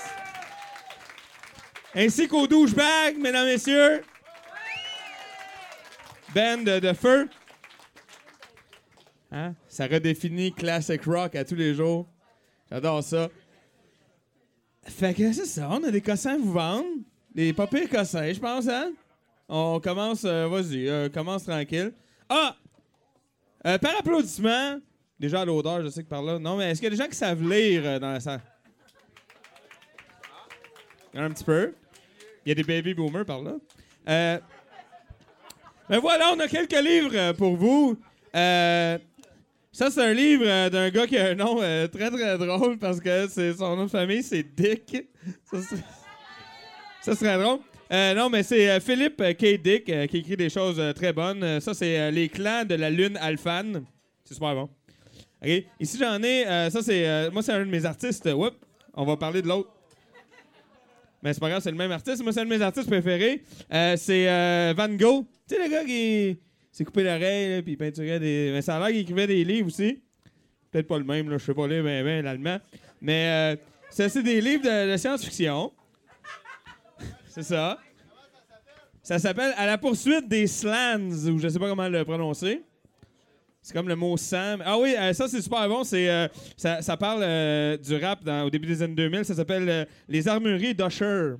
Ainsi qu'aux douchebags, mesdames et messieurs. Ben de, de feu. Hein? Ça redéfinit classic rock à tous les jours. J'adore ça. Fait que c'est ça, on a des cossins à vous vendre. Des pas pires cossins, je pense, hein? On commence, euh, vas-y, euh, commence tranquille. Ah! Euh, par applaudissement, déjà à l'odeur, je sais que par là. Non, mais est-ce qu'il y a des gens qui savent lire dans la salle? Un petit peu. Il y a des baby boomers par là. Euh, ben voilà, on a quelques livres pour vous. Euh, ça, c'est un livre euh, d'un gars qui a un nom euh, très très drôle parce que c'est son nom de famille, c'est Dick. Ça, serait- ça serait drôle. Euh, non, mais c'est Philippe K. Dick qui écrit des choses très bonnes. Ça, c'est Les clans de la Lune Alphane. C'est super bon. OK. Ici, j'en ai. ça, c'est. moi, c'est un de mes artistes. Whoop. On va parler de l'autre. Mais c'est pas grave, c'est le même artiste. Moi, c'est un de mes artistes préférés. C'est Van Gogh. Tu sais, le gars qui s'est coupé l'oreille, puis il peinturait des. Mais ça a l'air qu'il écrivait des livres aussi. Peut-être pas le même, là, je sais pas lire ben, l'allemand. Mais euh, ça, c'est des livres de, science-fiction. *laughs* c'est ça. Ça s'appelle À la poursuite des slans, ou je sais pas comment le prononcer. C'est comme le mot Sam. Ah oui, euh, ça c'est super bon. C'est, euh, ça, parle du rap au début des années 2000. Ça s'appelle Les armureries d'Usher.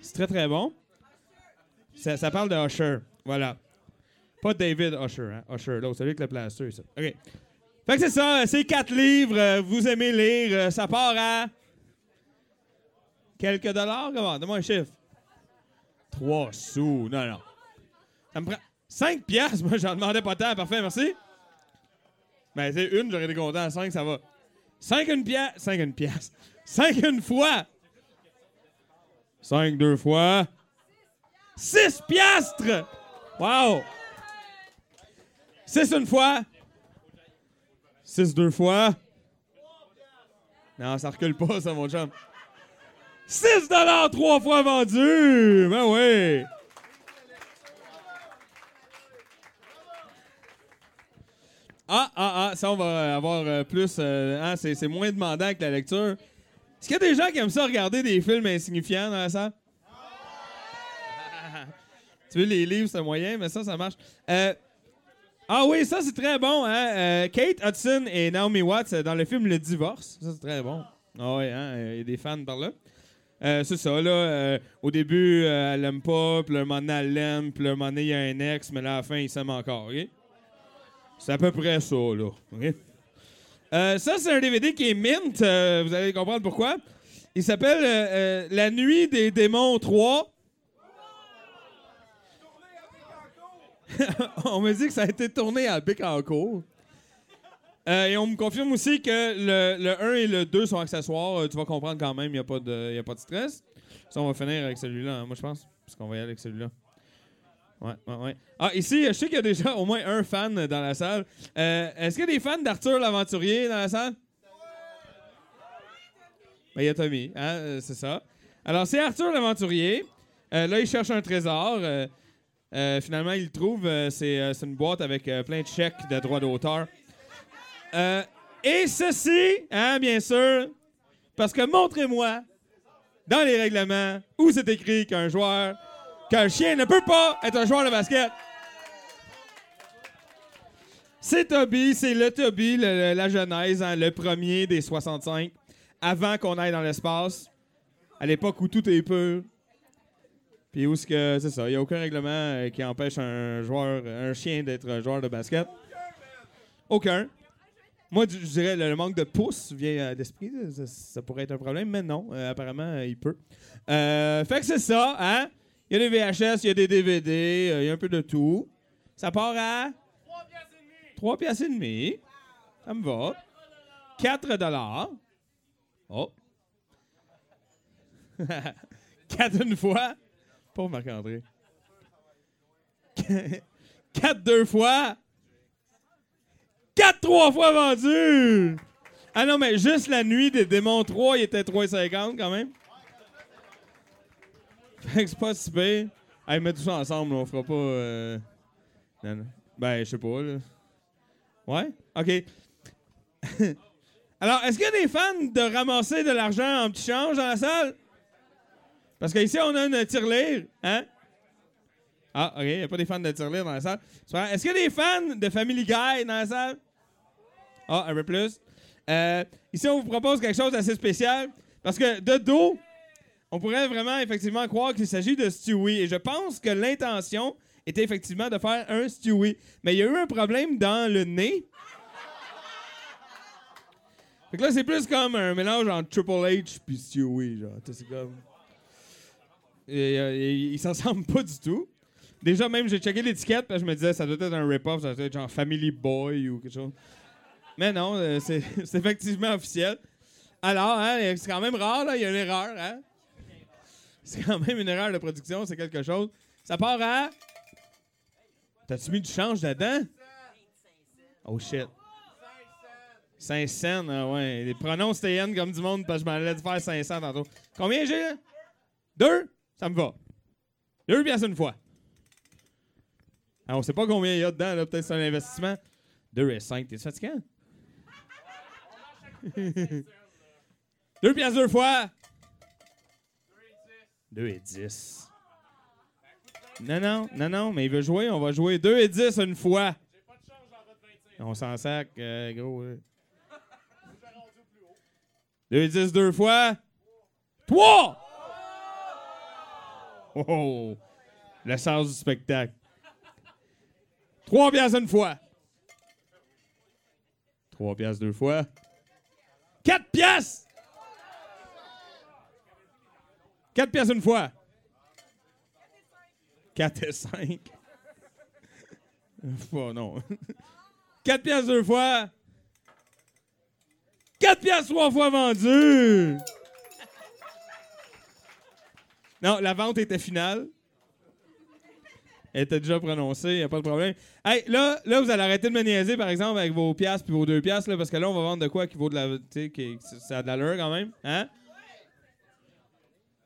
C'est très très bon. Ça, ça parle de Usher. Voilà. Pas David Usher, hein? Usher, l'autre, celui avec le plaster, ça. OK. Fait que c'est ça, c'est quatre livres. euh, vous aimez lire. euh, ça part à. Quelques dollars? Comment? Donne-moi un chiffre. Trois sous. Non, non. Ça me prend. Cinq piastres? Moi, j'en demandais pas tant. Parfait, merci. Ben, c'est une, j'aurais été content. Cinq, ça va. Cinq une pièce. Cinq une pièce. Cinq une fois. Cinq deux fois. Six piastres! Wow! Six une fois. Six deux fois. Non, ça recule pas, ça, mon chum. 6 dollars trois fois vendu! Ben oui! Ah, ah, ah, ça, on va avoir euh, plus. euh, hein, c'est, c'est moins demandant que la lecture. Est-ce qu'il y a des gens qui aiment ça regarder des films insignifiants dans la salle? *laughs* tu veux, les livres, c'est moyen, mais ça, ça marche. Euh, ah oui, ça, c'est très bon. Hein? Euh, Kate Hudson et Naomi Watts euh, dans le film Le Divorce. Ça, c'est très bon. Ah oui, hein? Il y a des fans par là. Euh, c'est ça, là. au début, elle l'aime pas, puis un moment donné, elle l'aime, puis un moment donné, il y a un ex, mais là, à la fin, il s'aime encore, OK? C'est à peu près ça, là. Ça, c'est un DVD qui est mint. vous allez comprendre pourquoi. Il s'appelle La nuit des démons 3. *laughs* on me dit que ça a été tourné à Bécancourt. Euh, et on me confirme aussi que le, le 1 et le 2 sont accessoires. Euh, tu vas comprendre quand même, il n'y a, pas de- a pas de stress. Ça, on va finir avec celui-là, hein, moi, je pense. Parce qu'on va y aller avec celui-là. Ouais, ouais, ouais. Ah, ici, je sais qu'il y a déjà au moins un fan dans la salle. Euh, Est-ce qu'il y a des fans d'Arthur l'Aventurier dans la salle? Ben, il y a Tommy, hein, euh, c'est ça. Alors, c'est Arthur l'Aventurier. Là, il cherche un trésor. Euh, finalement, il trouve. Euh, c'est euh, c'est une boîte avec plein de chèques de droits d'auteur. Et ceci, hein, bien sûr, parce que montrez-moi dans les règlements où c'est écrit qu'un joueur, qu'un chien ne peut pas être un joueur de basket. C'est Toby, c'est le Toby, la genèse, hein, le premier des 65, avant qu'on aille dans l'espace, à l'époque où tout est pur. Puis où est-ce que, c'est ça, il n'y a aucun règlement euh, qui empêche un joueur, un chien d'être un joueur de basket. Aucun. Moi, je dirais le, manque de pouce vient euh, d'esprit. Ça, pourrait être un problème, mais non. euh, apparemment, il peut. Fait que c'est ça, hein? Il y a des VHS, il y a des DVD, il y a un peu de tout. Ça part à 3 piastres et demi. Ça me va. 4 dollars. Oh. *laughs* 4 une fois. Marc-André. *laughs* 4 deux fois. 4 trois fois vendu. Ah non, mais juste la nuit des démons 3, il était 3,50 quand même. Fait que c'est pas si pire. Mets tout ça ensemble, on fera pas. euh. Ben, je sais pas. Ouais? OK. *laughs* Alors, est-ce qu'il y a des fans de ramasser de l'argent en petit change dans la salle? Parce qu'ici, on a une tirelire, hein? Ah, OK, il n'y a pas des fans de tirelire dans la salle. Est-ce qu'il y a des fans de Family Guy dans la salle? Ah, un peu plus. Euh, ici, on vous propose quelque chose d'assez spécial. Parce que de dos, on pourrait vraiment effectivement croire qu'il s'agit de Stewie. Et je pense que l'intention était effectivement de faire un Stewie. Mais il y a eu un problème dans le nez. Fait que là, c'est plus comme un mélange entre Triple H puis Stewie, genre. C'est comme... Euh, et- ils s'en *laughs* ressemblent pas du tout. Déjà, même, j'ai checké l'étiquette, que je me disais, ça doit être un rip-off, ça doit être genre Family Boy ou quelque chose. Mais non, euh, *laughs* c'est effectivement officiel. Alors, hein, c'est quand même rare, là, il y a une erreur, hein? C'est quand même une erreur de production, c'est quelque chose. Ça part à... T'as-tu mis du change dedans? Oh shit. 5 cents, ah ouais. Pronoms TN comme du monde parce que je m'en allais faire 500 tantôt. Combien j'ai là? Deux? Ça me va. Deux piastres une fois. Ah, on sait pas combien il y a dedans, là. Peut-être c'est un investissement. Deux et cinq. T'es fatiguant? *laughs* deux piastres deux fois. Deux et dix. Non, non, non, non, mais il veut jouer. On va jouer 2 et 10 une fois. On s'en sac, euh, gros. 2 et 10 deux fois. 3! Oh! Le sens du spectacle. 3 piastres une fois. 3 piastres deux fois. 4 piastres! 4 piastres une fois. 4 et 5. Oh non. 4 piastres deux fois. 4 piastres trois fois vendu. Non, la vente était finale. Elle était déjà prononcée, y a pas de problème. Hey, là, là, vous allez arrêter de me niaiser, par exemple, avec vos piastres puis vos deux piastres, là, parce que là, on va vendre de quoi qui vaut de la... Tu sais, qui- ça a de l'allure quand même. Hein?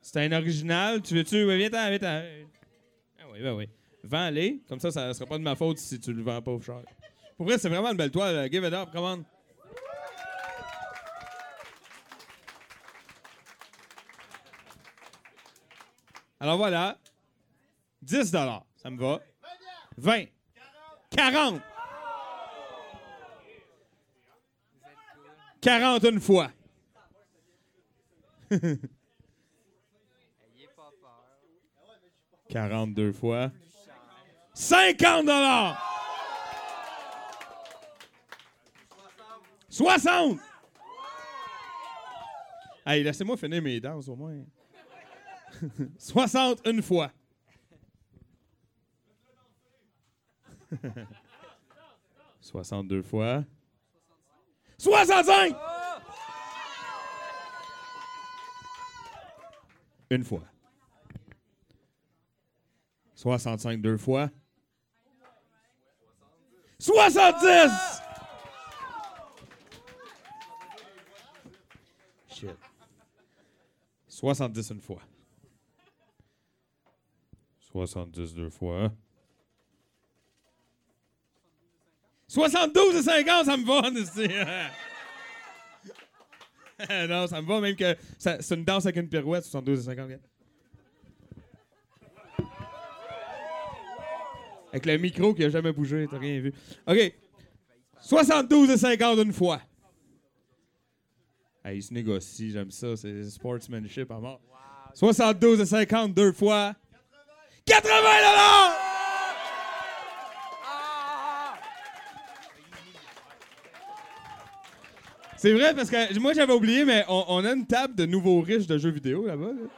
C'est un original. Tu veux-tu... Ouais, viens-t'en, viens-t'en. Ah oui, ben oui. Vends-les. Comme ça, ça sera pas de ma faute si tu le vends pas au cher. Pour vrai, c'est vraiment une belle toile. Give it up, come Alors voilà. 10 Ça me va. 20. 40. 40 une fois. 42 fois. 50 dollars. 60. Hey, laissez-moi finir mes danses au moins. *laughs* 60 *laughs* une fois. 62 fois. 65! Une fois. 65 deux fois. 70! Shit. 70 une fois. 70 deux fois. 72 et 50, ça me va, esti. *laughs* non, ça me va même que ça- c'est une danse avec une pirouette, 72 et 50. regarde. Avec le micro qui a jamais bougé, t'as rien vu. OK. 72 et 50 une fois. Hey, il se négocie, j'aime ça, c'est sportsmanship à mort. 72 et 50 deux fois. 80 dollars! C'est vrai parce que moi j'avais oublié, mais on, a une table de nouveaux riches de jeux vidéo là-bas. là.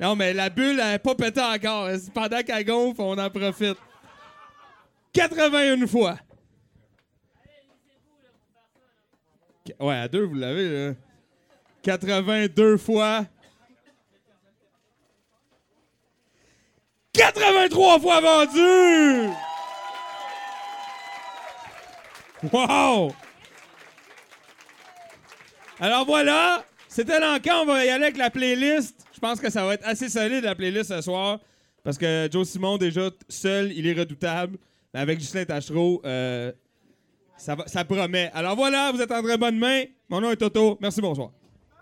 Non, mais la bulle, elle pas pétée encore. Pendant qu'elle gonfle, on en profite. 81 fois. Ouais, à deux, vous l'avez, là. 82 fois. 83 fois vendu! Wow! Alors voilà, c'était l'encan. On va y aller avec la playlist. Je pense que ça va être assez solide la playlist ce soir. Parce que Joe Simon, déjà, seul, il est redoutable. Mais avec Justin Tachereau, euh, ça, ça promet. Alors voilà, vous êtes en très bonne main. Mon nom est Toto. Merci, bonsoir.